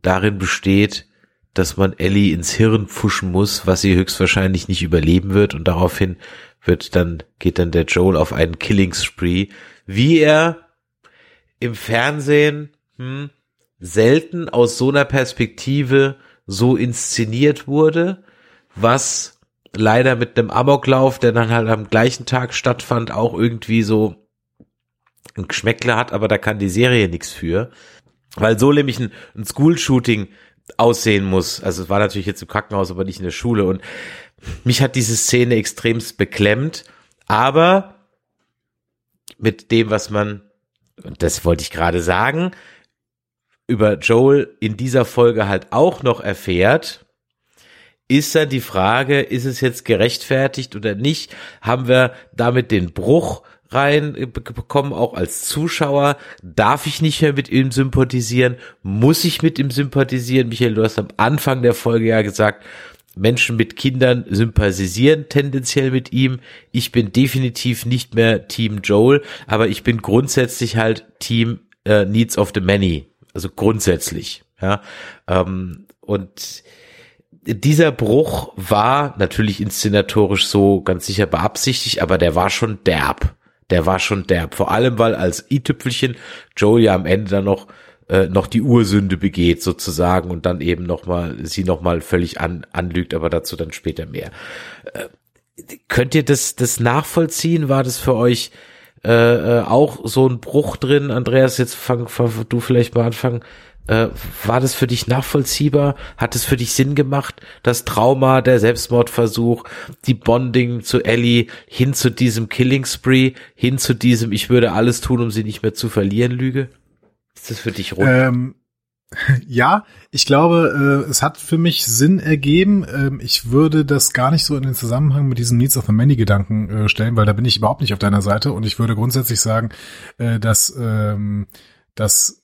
darin besteht, dass man Ellie ins Hirn pfuschen muss, was sie höchstwahrscheinlich nicht überleben wird und daraufhin wird dann, geht dann der Joel auf einen Killing Spree, wie er im Fernsehen hm, selten aus so einer Perspektive so inszeniert wurde, was leider mit einem Amoklauf, der dann halt am gleichen Tag stattfand, auch irgendwie so ein Geschmäckle hat, aber da kann die Serie nichts für. Weil so nämlich ein, ein School-Shooting aussehen muss. Also es war natürlich jetzt im Krankenhaus, aber nicht in der Schule. Und mich hat diese Szene extremst beklemmt. Aber mit dem, was man, und das wollte ich gerade sagen, über Joel in dieser Folge halt auch noch erfährt, ist dann die Frage, ist es jetzt gerechtfertigt oder nicht? Haben wir damit den Bruch rein bekommen, auch als Zuschauer. Darf ich nicht mehr mit ihm sympathisieren? Muss ich mit ihm sympathisieren? Michael, du hast am Anfang der Folge ja gesagt, Menschen mit Kindern sympathisieren tendenziell mit ihm. Ich bin definitiv nicht mehr Team Joel, aber ich bin grundsätzlich halt Team äh, Needs of the Many. Also grundsätzlich, ja. Ähm, und dieser Bruch war natürlich inszenatorisch so ganz sicher beabsichtigt, aber der war schon derb der war schon derb. Vor allem, weil als i-Tüpfelchen Joel ja am Ende dann noch äh, noch die Ursünde begeht sozusagen und dann eben noch mal sie noch mal völlig an, anlügt, aber dazu dann später mehr. Äh, könnt ihr das das nachvollziehen? War das für euch äh, äh auch so ein Bruch drin? Andreas, jetzt fang, fang du vielleicht mal anfangen. Äh, war das für dich nachvollziehbar? Hat es für dich Sinn gemacht? Das Trauma, der Selbstmordversuch, die Bonding zu Ellie, hin zu diesem Killing Spree, hin zu diesem Ich würde alles tun, um sie nicht mehr zu verlieren, Lüge? Ist das für dich rund? Ähm, ja, ich glaube, äh, es hat für mich Sinn ergeben. Ähm, ich würde das gar nicht so in den Zusammenhang mit diesem Needs of the Many Gedanken äh, stellen, weil da bin ich überhaupt nicht auf deiner Seite und ich würde grundsätzlich sagen, äh, dass, ähm, dass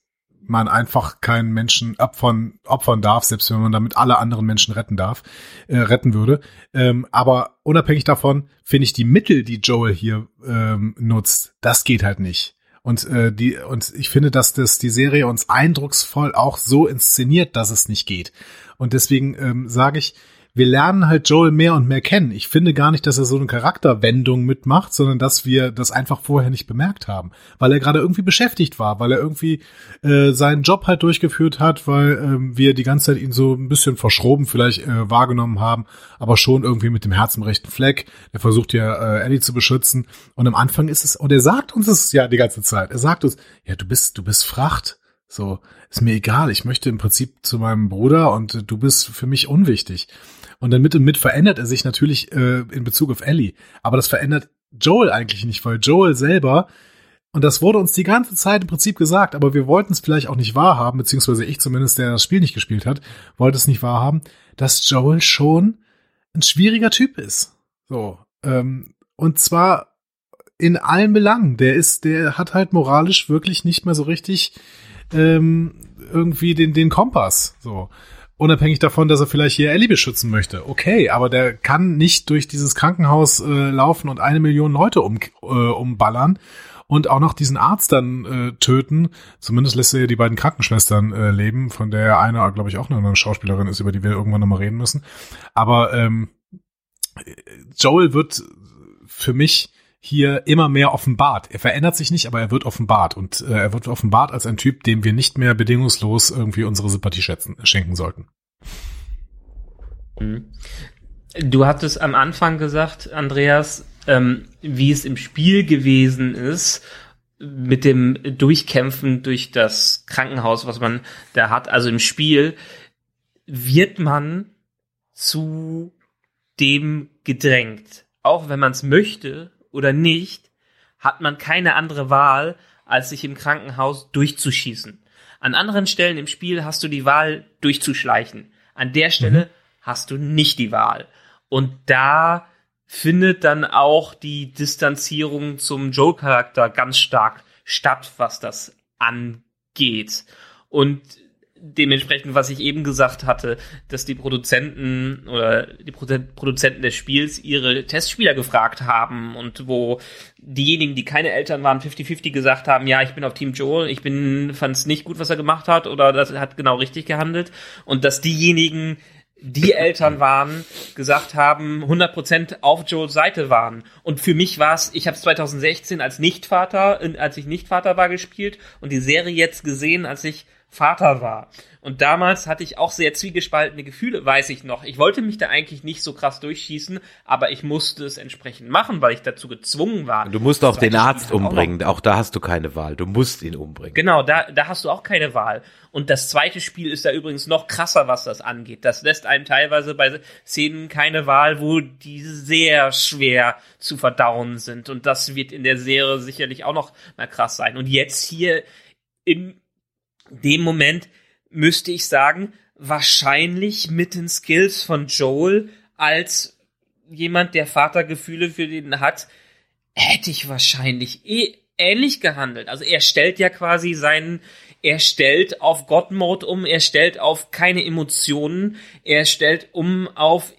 man einfach keinen Menschen opfern, opfern darf, selbst wenn man damit alle anderen Menschen retten darf, äh, retten würde. Ähm, aber unabhängig davon finde ich die Mittel, die Joel hier ähm, nutzt, das geht halt nicht. Und äh, die und ich finde, dass das die Serie uns eindrucksvoll auch so inszeniert, dass es nicht geht. Und deswegen ähm, sage ich, wir lernen halt Joel mehr und mehr kennen. Ich finde gar nicht, dass er so eine Charakterwendung mitmacht, sondern dass wir das einfach vorher nicht bemerkt haben, weil er gerade irgendwie beschäftigt war, weil er irgendwie äh, seinen Job halt durchgeführt hat, weil ähm, wir die ganze Zeit ihn so ein bisschen verschroben vielleicht äh, wahrgenommen haben, aber schon irgendwie mit dem Herz im rechten Fleck. Er versucht ja äh, Ellie zu beschützen und am Anfang ist es und er sagt uns es ja die ganze Zeit. Er sagt uns, ja du bist du bist Fracht. So, ist mir egal. Ich möchte im Prinzip zu meinem Bruder und du bist für mich unwichtig. Und dann mit und mit verändert er sich natürlich äh, in Bezug auf Ellie. Aber das verändert Joel eigentlich nicht, weil Joel selber Und das wurde uns die ganze Zeit im Prinzip gesagt, aber wir wollten es vielleicht auch nicht wahrhaben, beziehungsweise ich zumindest, der das Spiel nicht gespielt hat, wollte es nicht wahrhaben, dass Joel schon ein schwieriger Typ ist. So. Ähm, und zwar in allen Belangen. Der ist, der hat halt moralisch wirklich nicht mehr so richtig ähm, irgendwie den, den Kompass. So. Unabhängig davon, dass er vielleicht hier Ellie beschützen möchte. Okay, aber der kann nicht durch dieses Krankenhaus äh, laufen und eine Million Leute um, äh, umballern und auch noch diesen Arzt dann äh, töten. Zumindest lässt er die beiden Krankenschwestern äh, leben, von der eine, glaube ich, auch eine Schauspielerin ist, über die wir irgendwann nochmal reden müssen. Aber ähm, Joel wird für mich hier immer mehr offenbart. Er verändert sich nicht, aber er wird offenbart. Und äh, er wird offenbart als ein Typ, dem wir nicht mehr bedingungslos irgendwie unsere Sympathie schätzen, schenken sollten. Mhm. Du hattest am Anfang gesagt, Andreas, ähm, wie es im Spiel gewesen ist, mit dem Durchkämpfen durch das Krankenhaus, was man da hat. Also im Spiel wird man zu dem gedrängt. Auch wenn man es möchte oder nicht, hat man keine andere Wahl, als sich im Krankenhaus durchzuschießen. An anderen Stellen im Spiel hast du die Wahl, durchzuschleichen. An der Stelle mhm. hast du nicht die Wahl. Und da findet dann auch die Distanzierung zum Joe-Charakter ganz stark statt, was das angeht. Und dementsprechend, was ich eben gesagt hatte, dass die Produzenten oder die Produzenten des Spiels ihre Testspieler gefragt haben und wo diejenigen, die keine Eltern waren, 50-50 gesagt haben, ja, ich bin auf Team Joel, ich bin, fand es nicht gut, was er gemacht hat oder das hat genau richtig gehandelt und dass diejenigen, die Eltern waren, gesagt haben, 100% auf Joels Seite waren. Und für mich war es, ich habe es 2016 als Nichtvater, als ich Nichtvater war, gespielt und die Serie jetzt gesehen, als ich Vater war. Und damals hatte ich auch sehr zwiegespaltene Gefühle, weiß ich noch. Ich wollte mich da eigentlich nicht so krass durchschießen, aber ich musste es entsprechend machen, weil ich dazu gezwungen war. Du musst auch den Arzt umbringen, auch, auch, da hast du keine Wahl. Du musst ihn umbringen. Genau, da, da hast du auch keine Wahl. Und das zweite Spiel ist da übrigens noch krasser, was das angeht. Das lässt einem teilweise bei Szenen keine Wahl, wo die sehr schwer zu verdauen sind. Und das wird in der Serie sicherlich auch noch mal krass sein. Und jetzt hier in dem Moment müsste ich sagen, wahrscheinlich mit den Skills von Joel als jemand, der Vatergefühle für den hat, hätte ich wahrscheinlich eh ähnlich gehandelt. Also er stellt ja quasi seinen, er stellt auf God-Mode um, er stellt auf keine Emotionen, er stellt um auf,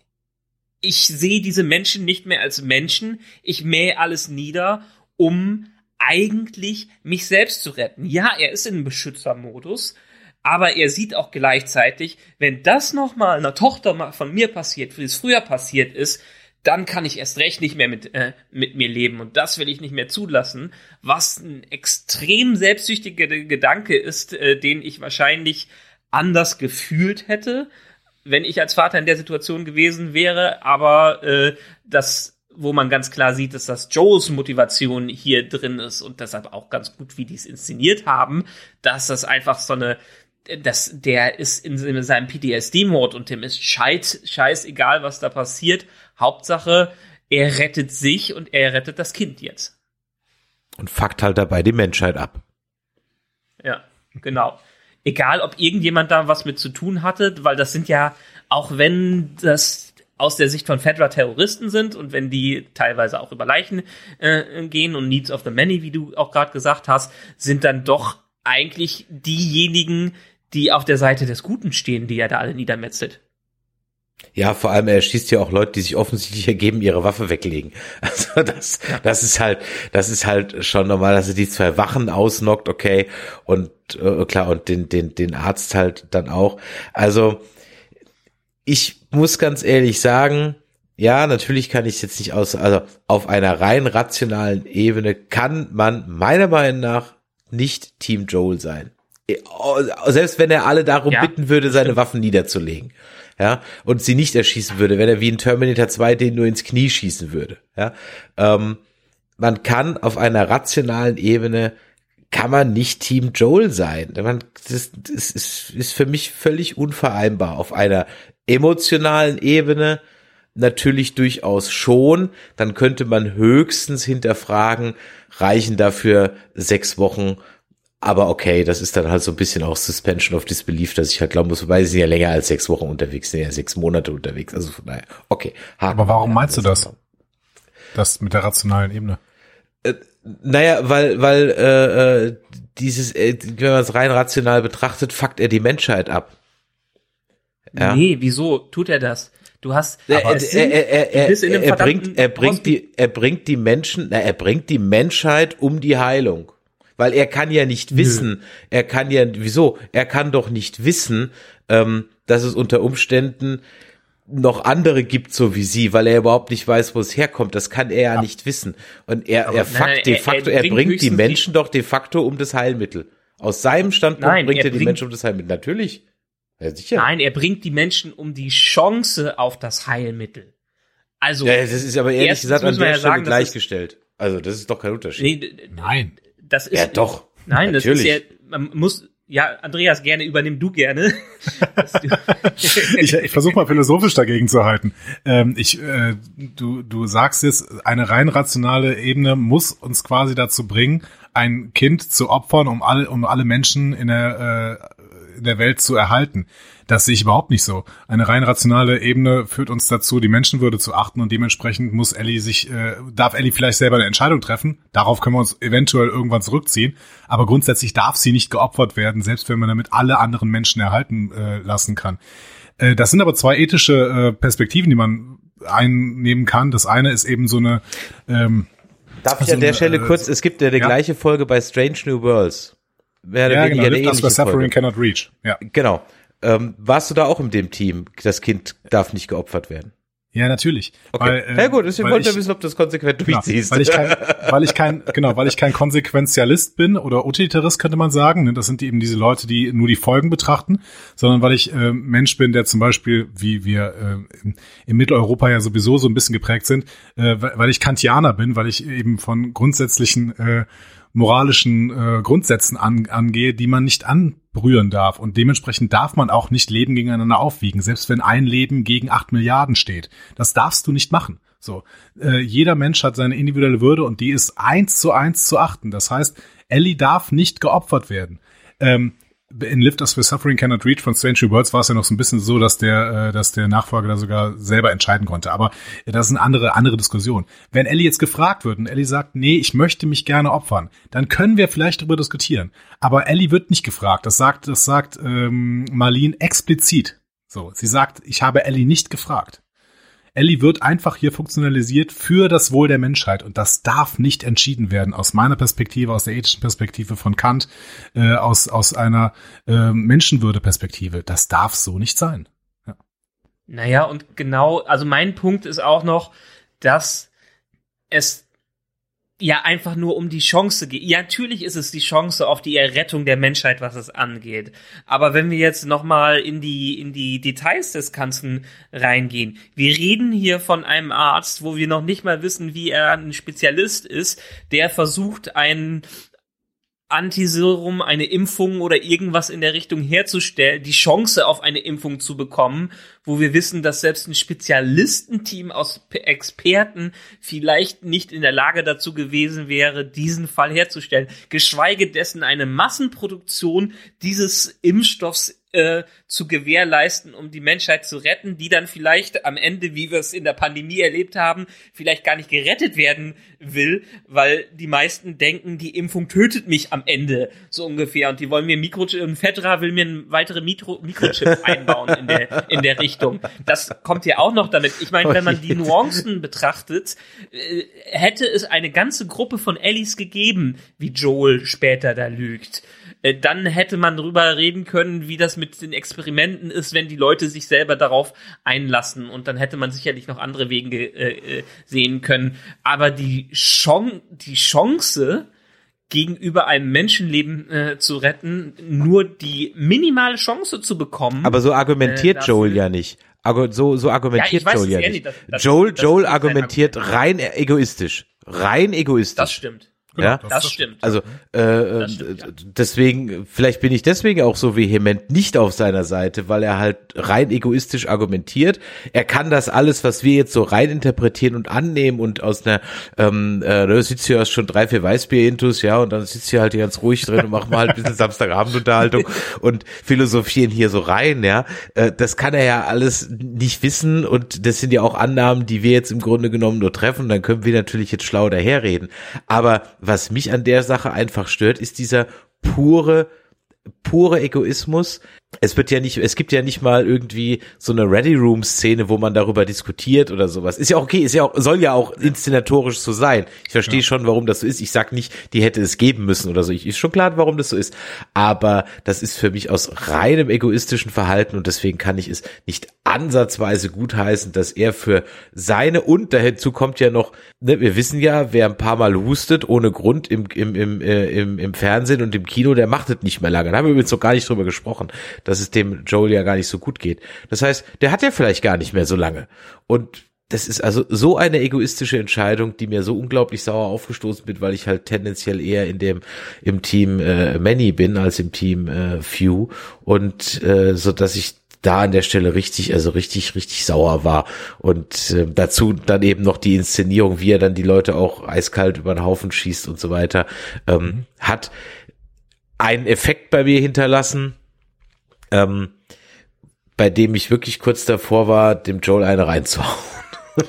ich sehe diese Menschen nicht mehr als Menschen, ich mähe alles nieder, um eigentlich mich selbst zu retten. Ja, er ist in Beschützermodus, aber er sieht auch gleichzeitig, wenn das nochmal einer Tochter von mir passiert, wie es früher passiert ist, dann kann ich erst recht nicht mehr mit, äh, mit mir leben und das will ich nicht mehr zulassen, was ein extrem selbstsüchtiger Gedanke ist, äh, den ich wahrscheinlich anders gefühlt hätte, wenn ich als Vater in der Situation gewesen wäre, aber äh, das wo man ganz klar sieht, dass das Joes Motivation hier drin ist und deshalb auch ganz gut, wie die es inszeniert haben, dass das einfach so eine, dass der ist in, seinem PTSD-Mode und dem ist scheiß, scheißegal, was da passiert. Hauptsache, er rettet sich und er rettet das Kind jetzt. Und fuckt halt dabei die Menschheit ab. Ja, genau. Egal, ob irgendjemand da was mit zu tun hatte, weil das sind ja, auch wenn das aus der Sicht von Fedra Terroristen sind und wenn die teilweise auch über Leichen äh, gehen und Needs of the Many, wie du auch gerade gesagt hast, sind dann doch eigentlich diejenigen, die auf der Seite des Guten stehen, die er da alle niedermetzelt. Ja, vor allem er schießt ja auch Leute, die sich offensichtlich ergeben, ihre Waffe weglegen. Also das, das ist halt, das ist halt schon normal, dass er die zwei Wachen ausnockt, okay, und äh, klar und den den den Arzt halt dann auch. Also ich muss ganz ehrlich sagen, ja, natürlich kann ich jetzt nicht aus, also auf einer rein rationalen Ebene kann man meiner Meinung nach nicht Team Joel sein. Äh, selbst wenn er alle darum ja, bitten würde, seine stimmt. Waffen niederzulegen. Ja, und sie nicht erschießen würde, wenn er wie in Terminator 2 den nur ins Knie schießen würde. Ja, ähm, man kann auf einer rationalen Ebene kann man nicht Team Joel sein. Man, das, das ist, ist für mich völlig unvereinbar auf einer emotionalen Ebene natürlich durchaus schon. Dann könnte man höchstens hinterfragen, reichen dafür sechs Wochen. Aber okay, das ist dann halt so ein bisschen auch Suspension of Disbelief, dass ich halt glauben muss, wobei sie sind ja länger als sechs Wochen unterwegs, sind ja sechs Monate unterwegs. Also von daher, okay. Aber warum meinst du das? Das mit der rationalen Ebene? Äh, naja, weil, weil äh, äh, dieses, äh, wenn man es rein rational betrachtet, fuckt er die Menschheit ab. Ja? Nee, wieso tut er das? Du hast er, er, er, er, er, er bringt er bringt die er bringt die Menschen na, er bringt die Menschheit um die Heilung weil er kann ja nicht wissen Nö. er kann ja wieso er kann doch nicht wissen ähm, dass es unter Umständen noch andere gibt, so wie sie, weil er überhaupt nicht weiß, wo es herkommt. Das kann er ja, ja nicht wissen. Und er, er, fakt, nein, de facto, er, er bringt, bringt die Menschen doch de facto um das Heilmittel. Aus seinem Standpunkt nein, bringt er, er die Menschen um das Heilmittel. Natürlich. Ja, sicher. Nein, er bringt die Menschen um die Chance auf das Heilmittel. Also. Ja, das ist aber ehrlich gesagt an der ja Stelle sagen, gleichgestellt. Also, das ist doch kein Unterschied. Nee, nein. Das ist. Ja, doch. Nein, Natürlich. das ist ja, man muss, ja, Andreas, gerne übernimm du gerne. ich ich versuche mal philosophisch dagegen zu halten. Ähm, ich, äh, du, du sagst jetzt, eine rein rationale Ebene muss uns quasi dazu bringen, ein Kind zu opfern, um alle, um alle Menschen in der, äh, der Welt zu erhalten. Das sehe ich überhaupt nicht so. Eine rein rationale Ebene führt uns dazu, die Menschenwürde zu achten und dementsprechend muss Ellie sich, äh, darf Ellie vielleicht selber eine Entscheidung treffen. Darauf können wir uns eventuell irgendwann zurückziehen. Aber grundsätzlich darf sie nicht geopfert werden, selbst wenn man damit alle anderen Menschen erhalten äh, lassen kann. Äh, das sind aber zwei ethische äh, Perspektiven, die man einnehmen kann. Das eine ist eben so eine ähm, Darf ich an der Stelle äh, kurz, es gibt ja die ja. gleiche Folge bei Strange New Worlds. Mehr ja, genau, Live das bei Suffering Folge. Cannot Reach. Ja. Genau. Ähm, warst du da auch in dem Team? Das Kind darf nicht geopfert werden. Ja, natürlich. Okay. Weil, äh, ja gut, deswegen wollte ich wissen, ob du das konsequent genau, durchziehst. Weil ich, kein, weil ich kein, genau, weil ich kein Konsequenzialist bin oder Utilitarist könnte man sagen. Ne? Das sind eben diese Leute, die nur die Folgen betrachten, sondern weil ich äh, Mensch bin, der zum Beispiel, wie wir äh, in, in Mitteleuropa ja sowieso so ein bisschen geprägt sind, äh, weil ich Kantianer bin, weil ich eben von grundsätzlichen äh, moralischen äh, Grundsätzen an, angehe, die man nicht anbrühren darf. Und dementsprechend darf man auch nicht Leben gegeneinander aufwiegen, selbst wenn ein Leben gegen acht Milliarden steht. Das darfst du nicht machen. So, äh, jeder Mensch hat seine individuelle Würde und die ist eins zu eins zu achten. Das heißt, Ellie darf nicht geopfert werden. Ähm, in Lift Us for Suffering Cannot Reach von Strange Worlds war es ja noch so ein bisschen so, dass der, äh, dass der Nachfolger da sogar selber entscheiden konnte. Aber das ist eine andere, andere Diskussion. Wenn Ellie jetzt gefragt wird und Ellie sagt, nee, ich möchte mich gerne opfern, dann können wir vielleicht darüber diskutieren. Aber Ellie wird nicht gefragt. Das sagt, das sagt ähm, Marlene explizit. So, sie sagt, ich habe Ellie nicht gefragt. Ellie wird einfach hier funktionalisiert für das Wohl der Menschheit und das darf nicht entschieden werden aus meiner Perspektive, aus der ethischen Perspektive von Kant, äh, aus, aus einer äh, Menschenwürde-Perspektive. Das darf so nicht sein. Ja. Naja, und genau, also mein Punkt ist auch noch, dass es ja einfach nur um die Chance geht. Ja, natürlich ist es die Chance auf die Errettung der Menschheit, was es angeht. Aber wenn wir jetzt nochmal in die, in die Details des Ganzen reingehen. Wir reden hier von einem Arzt, wo wir noch nicht mal wissen, wie er ein Spezialist ist, der versucht, einen Antiserum, eine Impfung oder irgendwas in der Richtung herzustellen, die Chance auf eine Impfung zu bekommen, wo wir wissen, dass selbst ein Spezialistenteam aus Experten vielleicht nicht in der Lage dazu gewesen wäre, diesen Fall herzustellen, geschweige dessen eine Massenproduktion dieses Impfstoffs äh, zu gewährleisten, um die Menschheit zu retten, die dann vielleicht am Ende, wie wir es in der Pandemie erlebt haben, vielleicht gar nicht gerettet werden will, weil die meisten denken, die Impfung tötet mich am Ende, so ungefähr. Und die wollen mir Mikrochip, und Fedra will mir einen weiteren Mikro Mikrochip einbauen in der, in der Richtung. Das kommt ja auch noch damit. Ich meine, wenn man die Nuancen betrachtet, äh, hätte es eine ganze Gruppe von Ellies gegeben, wie Joel später da lügt. Äh, dann hätte man drüber reden können, wie das mit den Experimenten ist, wenn die Leute sich selber darauf einlassen. Und dann hätte man sicherlich noch andere Wege äh, äh, sehen können. Aber die, Chance, die Chance, gegenüber einem Menschenleben äh, zu retten, nur die minimale Chance zu bekommen. Aber so argumentiert äh, Joel ja nicht. So, so argumentiert ja, Joel ja nicht. Das, das, Joel, Joel argumentiert rein egoistisch. Rein egoistisch. Das stimmt. Genau, ja, das- Das das stimmt. also äh, Das äh, stimmt, ja. deswegen, vielleicht bin ich deswegen auch so vehement nicht auf seiner Seite, weil er halt rein egoistisch argumentiert. Er kann das alles, was wir jetzt so rein interpretieren und annehmen und aus einer, ähm, äh, du sitzt hier schon drei, vier Weißbier-Intus, ja, und dann sitzt hier halt hier ganz ruhig drin und machen wir halt ein bisschen Samstagabendunterhaltung und philosophieren hier so rein, ja. Äh, das kann er ja alles nicht wissen und das sind ja auch Annahmen, die wir jetzt im Grunde genommen nur treffen. Dann können wir natürlich jetzt schlau daherreden. Aber was mich an der Sache einfach stört, ist dieser pure pure Egoismus. Es wird ja nicht, es gibt ja nicht mal irgendwie so eine Ready Room Szene, wo man darüber diskutiert oder sowas. Ist ja okay, ist ja auch, soll ja auch inszenatorisch so sein. Ich verstehe schon, warum das so ist. Ich sag nicht, die hätte es geben müssen oder so. Ich ist schon klar, warum das so ist. Aber das ist für mich aus reinem egoistischen Verhalten und deswegen kann ich es nicht ansatzweise gutheißen, dass er für seine und dazu kommt ja noch, ne, wir wissen ja, wer ein paar Mal hustet ohne Grund im, im, im, äh, im, im Fernsehen und im Kino, der macht es nicht mehr lange. Da haben wir übrigens noch gar nicht drüber gesprochen, dass es dem Joel ja gar nicht so gut geht. Das heißt, der hat ja vielleicht gar nicht mehr so lange. Und das ist also so eine egoistische Entscheidung, die mir so unglaublich sauer aufgestoßen wird, weil ich halt tendenziell eher in dem im Team äh, Many bin als im Team äh, Few und äh, so dass ich da an der Stelle richtig, also richtig, richtig sauer war. Und äh, dazu dann eben noch die Inszenierung, wie er dann die Leute auch eiskalt über den Haufen schießt und so weiter, ähm, hat einen Effekt bei mir hinterlassen, ähm, bei dem ich wirklich kurz davor war, dem Joel eine reinzuhauen.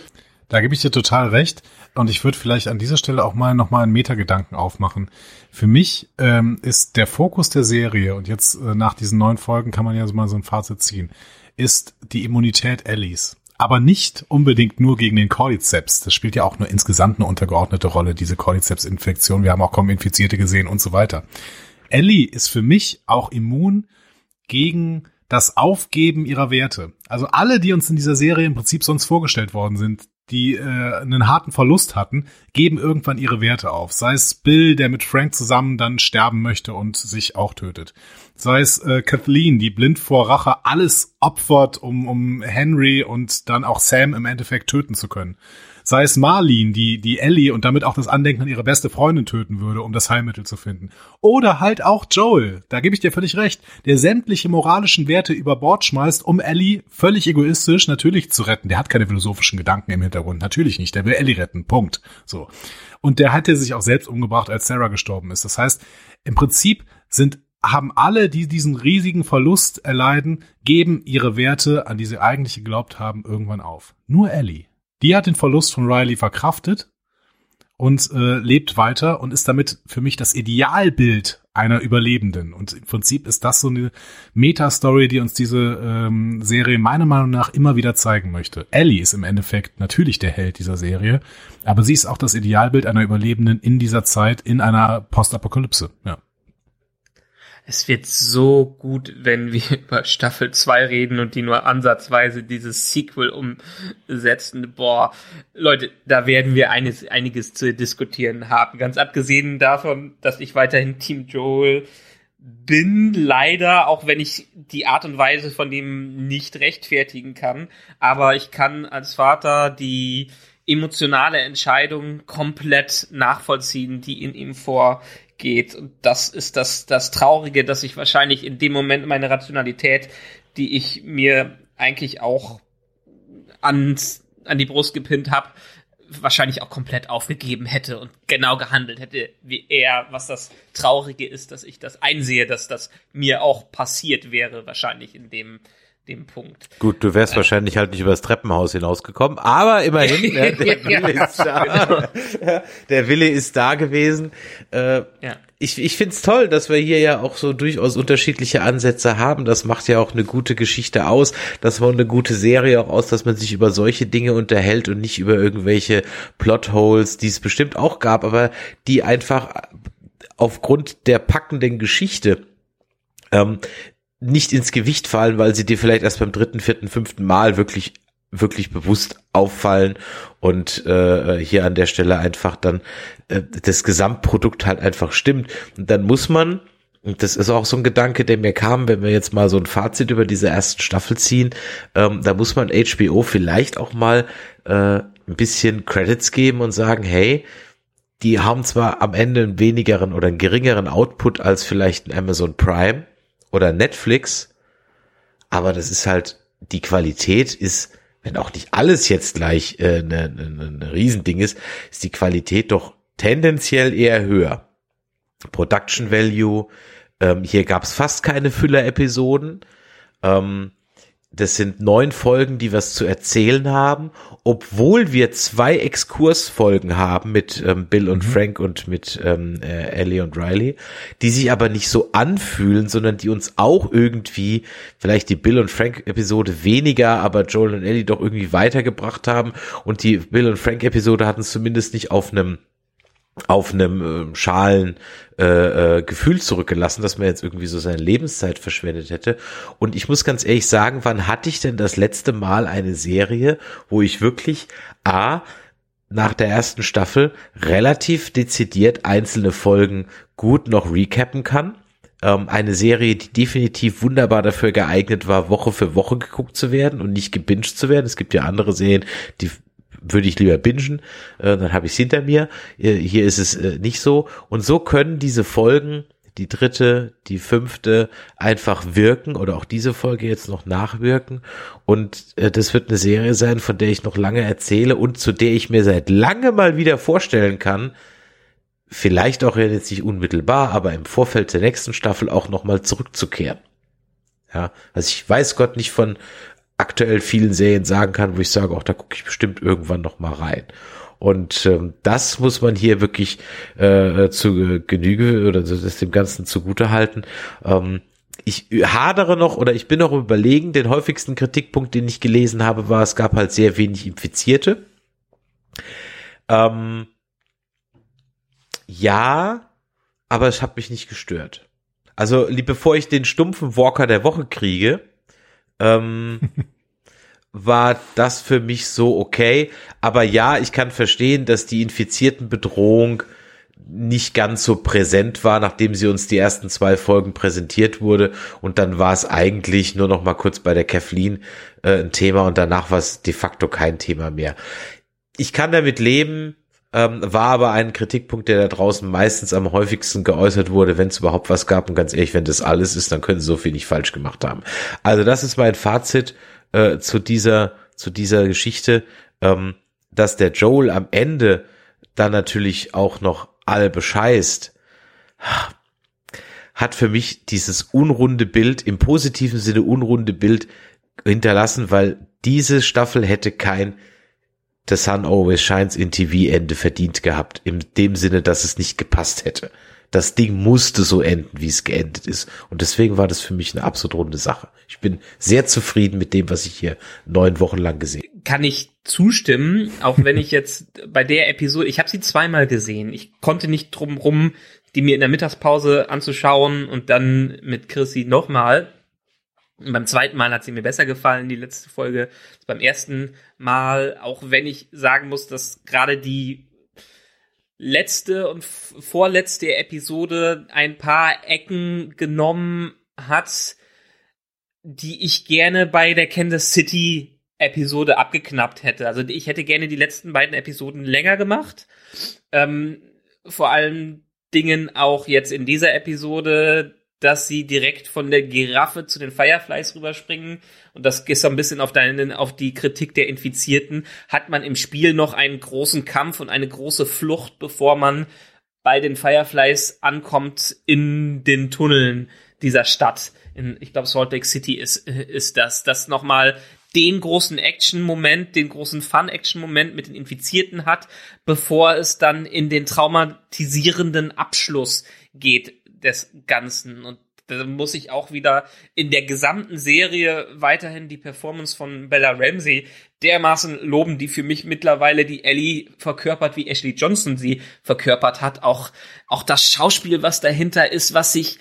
Da gebe ich dir total recht. Und ich würde vielleicht an dieser Stelle auch mal nochmal einen Metagedanken aufmachen. Für mich ähm, ist der Fokus der Serie, und jetzt äh, nach diesen neun Folgen kann man ja so mal so ein Fazit ziehen, ist die Immunität Ellies. Aber nicht unbedingt nur gegen den Cordyceps. Das spielt ja auch nur insgesamt eine untergeordnete Rolle, diese Cordyceps-Infektion. Wir haben auch kaum Infizierte gesehen und so weiter. Ellie ist für mich auch immun gegen das Aufgeben ihrer Werte. Also alle, die uns in dieser Serie im Prinzip sonst vorgestellt worden sind, die äh, einen harten Verlust hatten, geben irgendwann ihre Werte auf. Sei es Bill, der mit Frank zusammen dann sterben möchte und sich auch tötet. Sei es äh, Kathleen, die blind vor Rache alles opfert, um, um Henry und dann auch Sam im Endeffekt töten zu können. Sei es Marlene, die, die Ellie und damit auch das Andenken an ihre beste Freundin töten würde, um das Heilmittel zu finden. Oder halt auch Joel, da gebe ich dir völlig recht, der sämtliche moralischen Werte über Bord schmeißt, um Ellie völlig egoistisch natürlich zu retten. Der hat keine philosophischen Gedanken im Hintergrund, natürlich nicht. Der will Ellie retten, Punkt. So. Und der hatte sich auch selbst umgebracht, als Sarah gestorben ist. Das heißt, im Prinzip sind haben alle, die diesen riesigen Verlust erleiden, geben ihre Werte, an die sie eigentlich geglaubt haben, irgendwann auf. Nur Ellie. Die hat den Verlust von Riley verkraftet und äh, lebt weiter und ist damit für mich das Idealbild einer Überlebenden. Und im Prinzip ist das so eine Meta-Story, die uns diese ähm, Serie meiner Meinung nach immer wieder zeigen möchte. Ellie ist im Endeffekt natürlich der Held dieser Serie, aber sie ist auch das Idealbild einer Überlebenden in dieser Zeit, in einer Postapokalypse. Ja. Es wird so gut, wenn wir über Staffel 2 reden und die nur ansatzweise dieses Sequel umsetzen. Boah, Leute, da werden wir eines, einiges zu diskutieren haben. Ganz abgesehen davon, dass ich weiterhin Team Joel bin, leider, auch wenn ich die Art und Weise von dem nicht rechtfertigen kann. Aber ich kann als Vater die emotionale Entscheidung komplett nachvollziehen, die in ihm vorgeht. Und das ist das, das Traurige, dass ich wahrscheinlich in dem Moment meine Rationalität, die ich mir eigentlich auch ans, an die Brust gepinnt habe, wahrscheinlich auch komplett aufgegeben hätte und genau gehandelt hätte wie er, was das Traurige ist, dass ich das einsehe, dass das mir auch passiert wäre, wahrscheinlich in dem, dem Punkt. Gut, du wärst wahrscheinlich halt nicht übers Treppenhaus hinausgekommen, aber immerhin, ne, der Wille Ja, ist da. Der Wille ist da gewesen. Äh, Ja. ich ich finde es toll, dass wir hier ja auch so durchaus unterschiedliche Ansätze haben. Das macht ja auch eine gute Geschichte aus. Das macht eine gute Serie auch aus, dass man sich über solche Dinge unterhält und nicht über irgendwelche Plotholes, die es bestimmt auch gab, aber die einfach aufgrund der packenden Geschichte ähm, nicht ins Gewicht fallen, weil sie dir vielleicht erst beim dritten, vierten, fünften Mal wirklich wirklich bewusst auffallen und äh, hier an der Stelle einfach dann äh, das Gesamtprodukt halt einfach stimmt. Und dann muss man, und das ist auch so ein Gedanke, der mir kam, wenn wir jetzt mal so ein Fazit über diese ersten Staffel ziehen, ähm, da muss man HBO vielleicht auch mal äh, ein bisschen Credits geben und sagen, hey, die haben zwar am Ende einen wenigeren oder einen geringeren Output als vielleicht ein Amazon Prime oder Netflix, aber das ist halt, die Qualität ist, wenn auch nicht alles jetzt gleich äh, ne, ne, ne, ne Riesending ist, ist die Qualität doch tendenziell eher höher. Production Value, ähm, hier gab es fast keine Füller-Episoden. Ähm, das sind neun Folgen, die was zu erzählen haben, obwohl wir zwei Exkursfolgen haben mit ähm, Bill und mhm. Frank und mit ähm, äh, Ellie und Riley, die sich aber nicht so anfühlen, sondern die uns auch irgendwie, vielleicht die Bill und Frank Episode weniger, aber Joel und Ellie doch irgendwie weitergebracht haben und die Bill und Frank Episode hatten es zumindest nicht auf einem auf einem äh, schalen äh, äh, Gefühl zurückgelassen, dass man jetzt irgendwie so seine Lebenszeit verschwendet hätte. Und ich muss ganz ehrlich sagen, wann hatte ich denn das letzte Mal eine Serie, wo ich wirklich A, nach der ersten Staffel relativ dezidiert einzelne Folgen gut noch recappen kann? Ähm, eine Serie, die definitiv wunderbar dafür geeignet war, Woche für Woche geguckt zu werden und nicht gebinged zu werden. Es gibt ja andere Serien, die würde ich lieber bingen, äh, dann habe ich es hinter mir. Äh, hier ist es äh, nicht so. Und so können diese Folgen, die dritte, die fünfte, einfach wirken oder auch diese Folge jetzt noch nachwirken. Und äh, das wird eine Serie sein, von der ich noch lange erzähle und zu der ich mir seit lange mal wieder vorstellen kann, vielleicht auch jetzt nicht unmittelbar, aber im Vorfeld der nächsten Staffel auch nochmal zurückzukehren. Ja, also ich weiß Gott nicht von aktuell vielen Serien sagen kann, wo ich sage, auch da gucke ich bestimmt irgendwann noch mal rein. Und ähm, das muss man hier wirklich äh, zu Genüge oder das dem Ganzen zugute halten. Ähm, ich hadere noch oder ich bin noch überlegen, den häufigsten Kritikpunkt, den ich gelesen habe, war, es gab halt sehr wenig Infizierte. Ähm, ja, aber es hat mich nicht gestört. Also, bevor ich den stumpfen Walker der Woche kriege, ähm, war das für mich so okay. Aber ja, ich kann verstehen, dass die infizierten Bedrohung nicht ganz so präsent war, nachdem sie uns die ersten zwei Folgen präsentiert wurde. Und dann war es eigentlich nur noch mal kurz bei der Kathleen äh, ein Thema und danach war es de facto kein Thema mehr. Ich kann damit leben, ähm, war aber ein Kritikpunkt, der da draußen meistens am häufigsten geäußert wurde, wenn es überhaupt was gab. Und ganz ehrlich, wenn das alles ist, dann können sie so viel nicht falsch gemacht haben. Also das ist mein Fazit äh, zu dieser zu dieser Geschichte, ähm, dass der Joel am Ende dann natürlich auch noch alle bescheißt, hat für mich dieses unrunde Bild, im positiven Sinne unrunde Bild hinterlassen, weil diese Staffel hätte kein The Sun Always Shines in TV Ende verdient gehabt, in dem Sinne, dass es nicht gepasst hätte. Das Ding musste so enden, wie es geendet ist. Und deswegen war das für mich eine absolut runde Sache. Ich bin sehr zufrieden mit dem, was ich hier neun Wochen lang gesehen habe. Kann ich zustimmen, auch wenn ich jetzt bei der Episode, ich habe sie zweimal gesehen. Ich konnte nicht drum rum, die mir in der Mittagspause anzuschauen und dann mit Chrissy nochmal. Beim zweiten Mal hat sie mir besser gefallen, die letzte Folge. Beim ersten Mal, auch wenn ich sagen muss, dass gerade die letzte und vorletzte Episode ein paar Ecken genommen hat, die ich gerne bei der Kansas City Episode abgeknappt hätte. Also ich hätte gerne die letzten beiden Episoden länger gemacht. Ähm, vor allen Dingen auch jetzt in dieser Episode dass sie direkt von der Giraffe zu den Fireflies rüberspringen. Und das ist so ein bisschen auf, deinen, auf die Kritik der Infizierten. Hat man im Spiel noch einen großen Kampf und eine große Flucht, bevor man bei den Fireflies ankommt in den Tunneln dieser Stadt. In, ich glaube, Salt Lake City ist, ist das. Das nochmal den großen Action-Moment, den großen Fun-Action-Moment mit den Infizierten hat, bevor es dann in den traumatisierenden Abschluss geht des Ganzen. Und da muss ich auch wieder in der gesamten Serie weiterhin die Performance von Bella Ramsey dermaßen loben, die für mich mittlerweile die Ellie verkörpert, wie Ashley Johnson sie verkörpert hat. Auch, auch das Schauspiel, was dahinter ist, was sich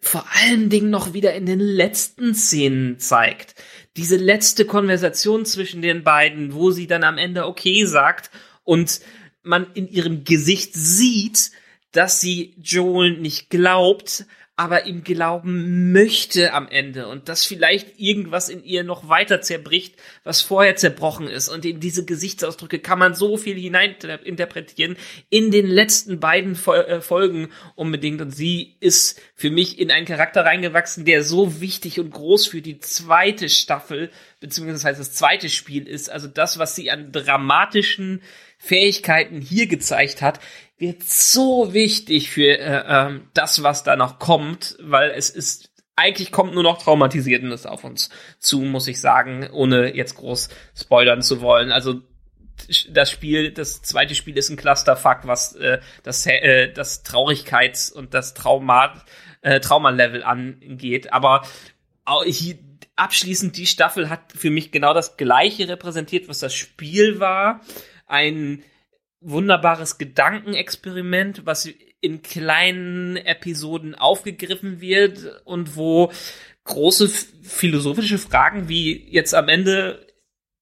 vor allen Dingen noch wieder in den letzten Szenen zeigt. Diese letzte Konversation zwischen den beiden, wo sie dann am Ende okay sagt und man in ihrem Gesicht sieht, dass sie Joel nicht glaubt, aber ihm glauben möchte am Ende und dass vielleicht irgendwas in ihr noch weiter zerbricht, was vorher zerbrochen ist. Und in diese Gesichtsausdrücke kann man so viel hineininterpretieren in den letzten beiden äh, Folgen unbedingt. Und sie ist für mich in einen Charakter reingewachsen, der so wichtig und groß für die zweite Staffel, beziehungsweise das zweite Spiel ist. Also das, was sie an dramatischen Fähigkeiten hier gezeigt hat, wird so wichtig für äh, ähm, das, was da noch kommt, weil es ist eigentlich kommt nur noch Traumatisiertes auf uns zu, muss ich sagen, ohne jetzt groß spoilern zu wollen. Also das Spiel, das zweite Spiel ist ein Clusterfuck, was äh, das, äh, das Traurigkeits- und das Trauma, äh, Traumalevel angeht. Aber hier, abschließend, die Staffel hat für mich genau das gleiche repräsentiert, was das Spiel war. Ein wunderbares Gedankenexperiment, was in kleinen Episoden aufgegriffen wird und wo große philosophische Fragen wie jetzt am Ende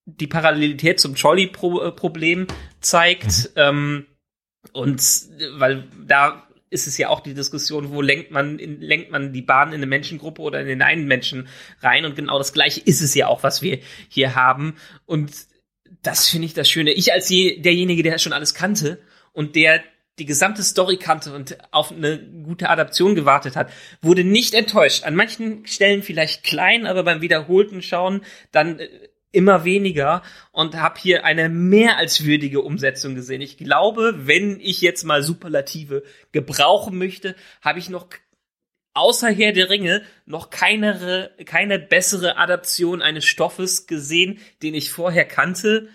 die Parallelität zum Trolley-Problem zeigt. Mhm. Ähm, und weil da ist es ja auch die Diskussion, wo lenkt man, in, lenkt man die Bahn in eine Menschengruppe oder in den einen Menschen rein. Und genau das Gleiche ist es ja auch, was wir hier haben. Und das finde ich das Schöne. Ich als je, derjenige, der schon alles kannte und der die gesamte Story kannte und auf eine gute Adaption gewartet hat, wurde nicht enttäuscht. An manchen Stellen vielleicht klein, aber beim wiederholten Schauen dann äh, immer weniger und habe hier eine mehr als würdige Umsetzung gesehen. Ich glaube, wenn ich jetzt mal Superlative gebrauchen möchte, habe ich noch außer Herr der Ringe noch keine, keine bessere Adaption eines Stoffes gesehen, den ich vorher kannte,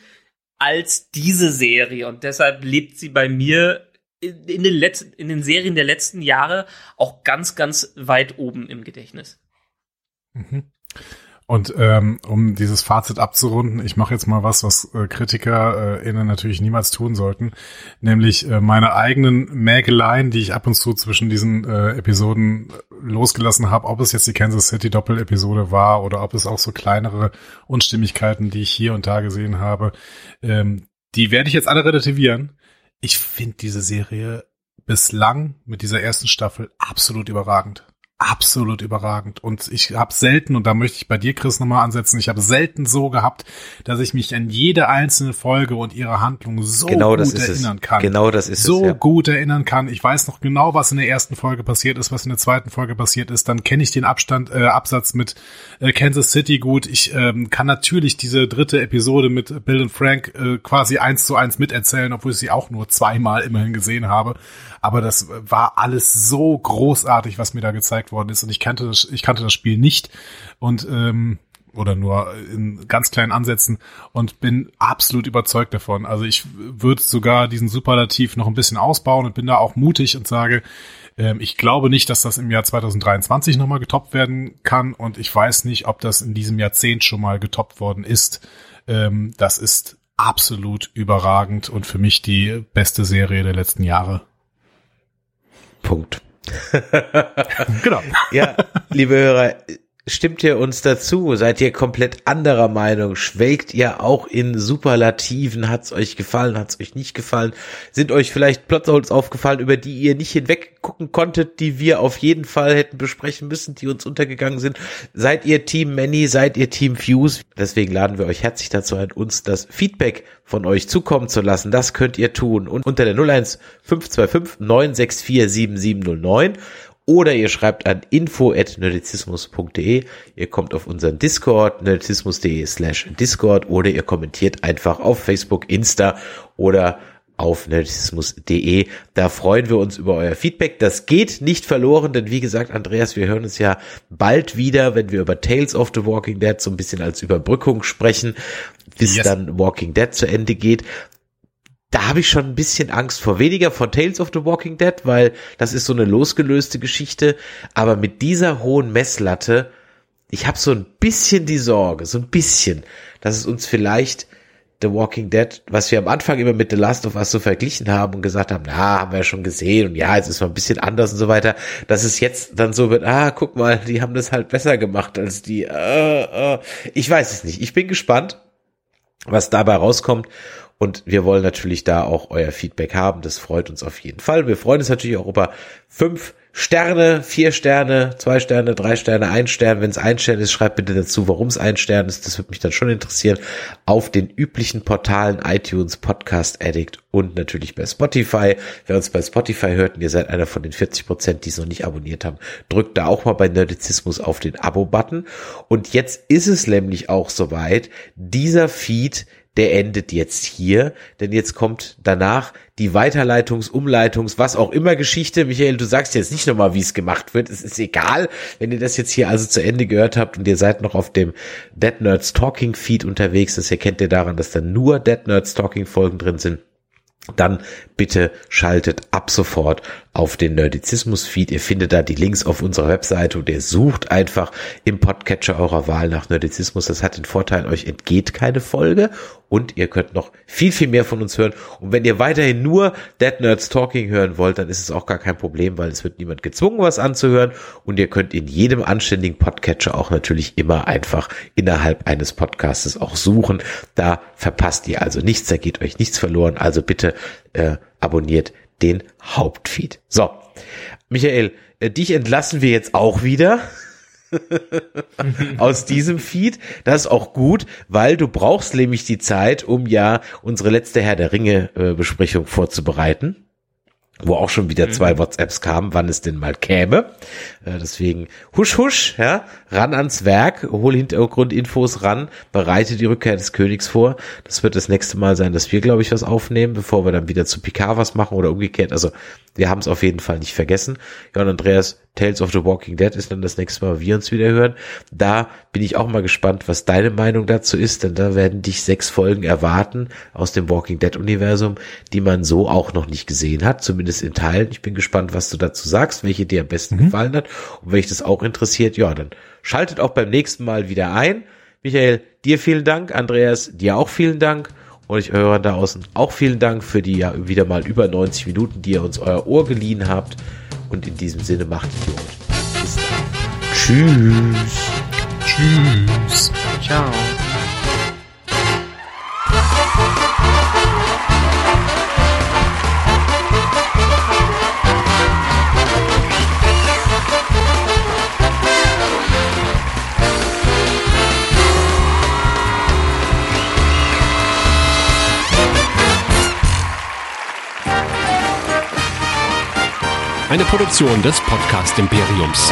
als diese Serie. Und deshalb lebt sie bei mir in, in den, letzten, in den Serien der letzten Jahre auch ganz, ganz weit oben im Gedächtnis. Mhm. Und ähm, um dieses Fazit abzurunden, ich mache jetzt mal was, was äh, Kritiker äh, innen natürlich niemals tun sollten, nämlich äh, meine eigenen Mägeleien, die ich ab und zu zwischen diesen äh, Episoden losgelassen habe, ob es jetzt die Kansas City Doppel-Episode war oder ob es auch so kleinere Unstimmigkeiten, die ich hier und da gesehen habe, ähm, die werde ich jetzt alle relativieren. Ich finde diese Serie bislang mit dieser ersten Staffel absolut überragend absolut überragend. Und ich habe selten, und da möchte ich bei dir, Chris, nochmal ansetzen, ich habe selten so gehabt, dass ich mich an jede einzelne Folge und ihre Handlung so genau gut erinnern es. kann. Genau das ist so es. So ja. gut erinnern kann. Ich weiß noch genau, was in der ersten Folge passiert ist, was in der zweiten Folge passiert ist. Dann kenne ich den Abstand, äh, Absatz mit äh, Kansas City gut. Ich ähm, kann natürlich diese dritte Episode mit Bill und Frank äh, quasi eins zu eins miterzählen, obwohl ich sie auch nur zweimal immerhin gesehen habe. Aber das war alles so großartig, was mir da gezeigt worden ist. Und ich kannte das, ich kannte das Spiel nicht und ähm, oder nur in ganz kleinen Ansätzen und bin absolut überzeugt davon. Also ich würde sogar diesen Superlativ noch ein bisschen ausbauen und bin da auch mutig und sage, ähm, ich glaube nicht, dass das im Jahr 2023 nochmal getoppt werden kann und ich weiß nicht, ob das in diesem Jahrzehnt schon mal getoppt worden ist. Ähm, das ist absolut überragend und für mich die beste Serie der letzten Jahre. Punkt. genau. Ja, liebe Hörer, Stimmt ihr uns dazu? Seid ihr komplett anderer Meinung? Schwelgt ihr auch in Superlativen? Hat's euch gefallen? Hat's euch nicht gefallen? Sind euch vielleicht Plotholes aufgefallen, über die ihr nicht hinweg gucken konntet, die wir auf jeden Fall hätten besprechen müssen, die uns untergegangen sind? Seid ihr Team Many? Seid ihr Team Fuse? Deswegen laden wir euch herzlich dazu ein, uns das Feedback von euch zukommen zu lassen. Das könnt ihr tun. Und unter der 01 525 964 7709 oder ihr schreibt an info@nerdizismus.de. Ihr kommt auf unseren Discord nerdizismus.de slash Discord oder ihr kommentiert einfach auf Facebook, Insta oder auf nerdizismus.de. Da freuen wir uns über euer Feedback. Das geht nicht verloren, denn wie gesagt, Andreas, wir hören uns ja bald wieder, wenn wir über Tales of the Walking Dead so ein bisschen als Überbrückung sprechen, bis yes. dann Walking Dead zu Ende geht da habe ich schon ein bisschen Angst vor. Weniger vor Tales of the Walking Dead, weil das ist so eine losgelöste Geschichte. Aber mit dieser hohen Messlatte, ich habe so ein bisschen die Sorge, so ein bisschen, dass es uns vielleicht The Walking Dead, was wir am Anfang immer mit The Last of Us so verglichen haben und gesagt haben, na, haben wir ja schon gesehen und ja, jetzt ist mal ein bisschen anders und so weiter, dass es jetzt dann so wird, ah, guck mal, die haben das halt besser gemacht als die, äh, äh. ich weiß es nicht. Ich bin gespannt, was dabei rauskommt Und wir wollen natürlich da auch euer Feedback haben. Das freut uns auf jeden Fall. Wir freuen uns natürlich auch über fünf Sterne, vier Sterne, zwei Sterne, drei Sterne, ein Stern. Wenn es ein Stern ist, schreibt bitte dazu, warum es ein Stern ist. Das würde mich dann schon interessieren. Auf den üblichen Portalen iTunes, Podcast Addict und natürlich bei Spotify. Wer uns bei Spotify hört und ihr seid einer von den 40 Prozent, die es noch nicht abonniert haben, drückt da auch mal bei Nerdizismus auf den Abo-Button. Und jetzt ist es nämlich auch soweit. Dieser Feed der endet jetzt hier, denn jetzt kommt danach die Weiterleitungs-, Umleitungs-, was auch immer Geschichte. Michael, du sagst jetzt nicht nochmal, wie es gemacht wird. Es ist egal, wenn ihr das jetzt hier also zu Ende gehört habt und ihr seid noch auf dem Dead Nerds Talking Feed unterwegs. Das erkennt ihr daran, dass da nur Dead Nerds Talking Folgen drin sind dann bitte schaltet ab sofort auf den Nerdizismus-Feed. Ihr findet da die Links auf unserer Webseite und ihr sucht einfach im Podcatcher eurer Wahl nach Nerdizismus. Das hat den Vorteil, euch entgeht keine Folge und ihr könnt noch viel, viel mehr von uns hören. Und wenn ihr weiterhin nur Dead Nerds Talking hören wollt, dann ist es auch gar kein Problem, weil es wird niemand gezwungen, was anzuhören. Und ihr könnt in jedem anständigen Podcatcher auch natürlich immer einfach innerhalb eines Podcastes auch suchen. Da verpasst ihr also nichts, da geht euch nichts verloren. Also bitte äh, abonniert den Hauptfeed. So, Michael, äh, dich entlassen wir jetzt auch wieder. aus diesem Feed. Das ist auch gut, weil du brauchst nämlich die Zeit, um ja unsere letzte Herr der Ringe äh, Besprechung vorzubereiten wo auch schon wieder zwei mhm. WhatsApps kamen, wann es denn mal käme. Äh, deswegen husch husch, ja, ran ans Werk, hol Hintergrundinfos ran, bereite die Rückkehr des Königs vor. Das wird das nächste Mal sein, dass wir, glaube ich, was aufnehmen, bevor wir dann wieder zu Picard was machen oder umgekehrt. Also wir haben es auf jeden Fall nicht vergessen. Ja, und Andreas, Tales of the Walking Dead ist dann das nächste Mal, wir uns wieder hören. Da bin ich auch mal gespannt, was deine Meinung dazu ist, denn da werden dich sechs Folgen erwarten aus dem Walking Dead Universum, die man so auch noch nicht gesehen hat, zumindest in Teilen. Ich bin gespannt, was du dazu sagst, welche dir am besten mhm. gefallen hat und wenn dich das auch interessiert, ja, dann schaltet auch beim nächsten Mal wieder ein. Michael, dir vielen Dank, Andreas, dir auch vielen Dank. Und ich höre da außen auch vielen Dank für die ja wieder mal über 90 Minuten, die ihr uns euer Ohr geliehen habt. Und in diesem Sinne macht es gut. Bis dann. Tschüss. Tschüss. Ciao. Eine Produktion des Podcast Imperiums.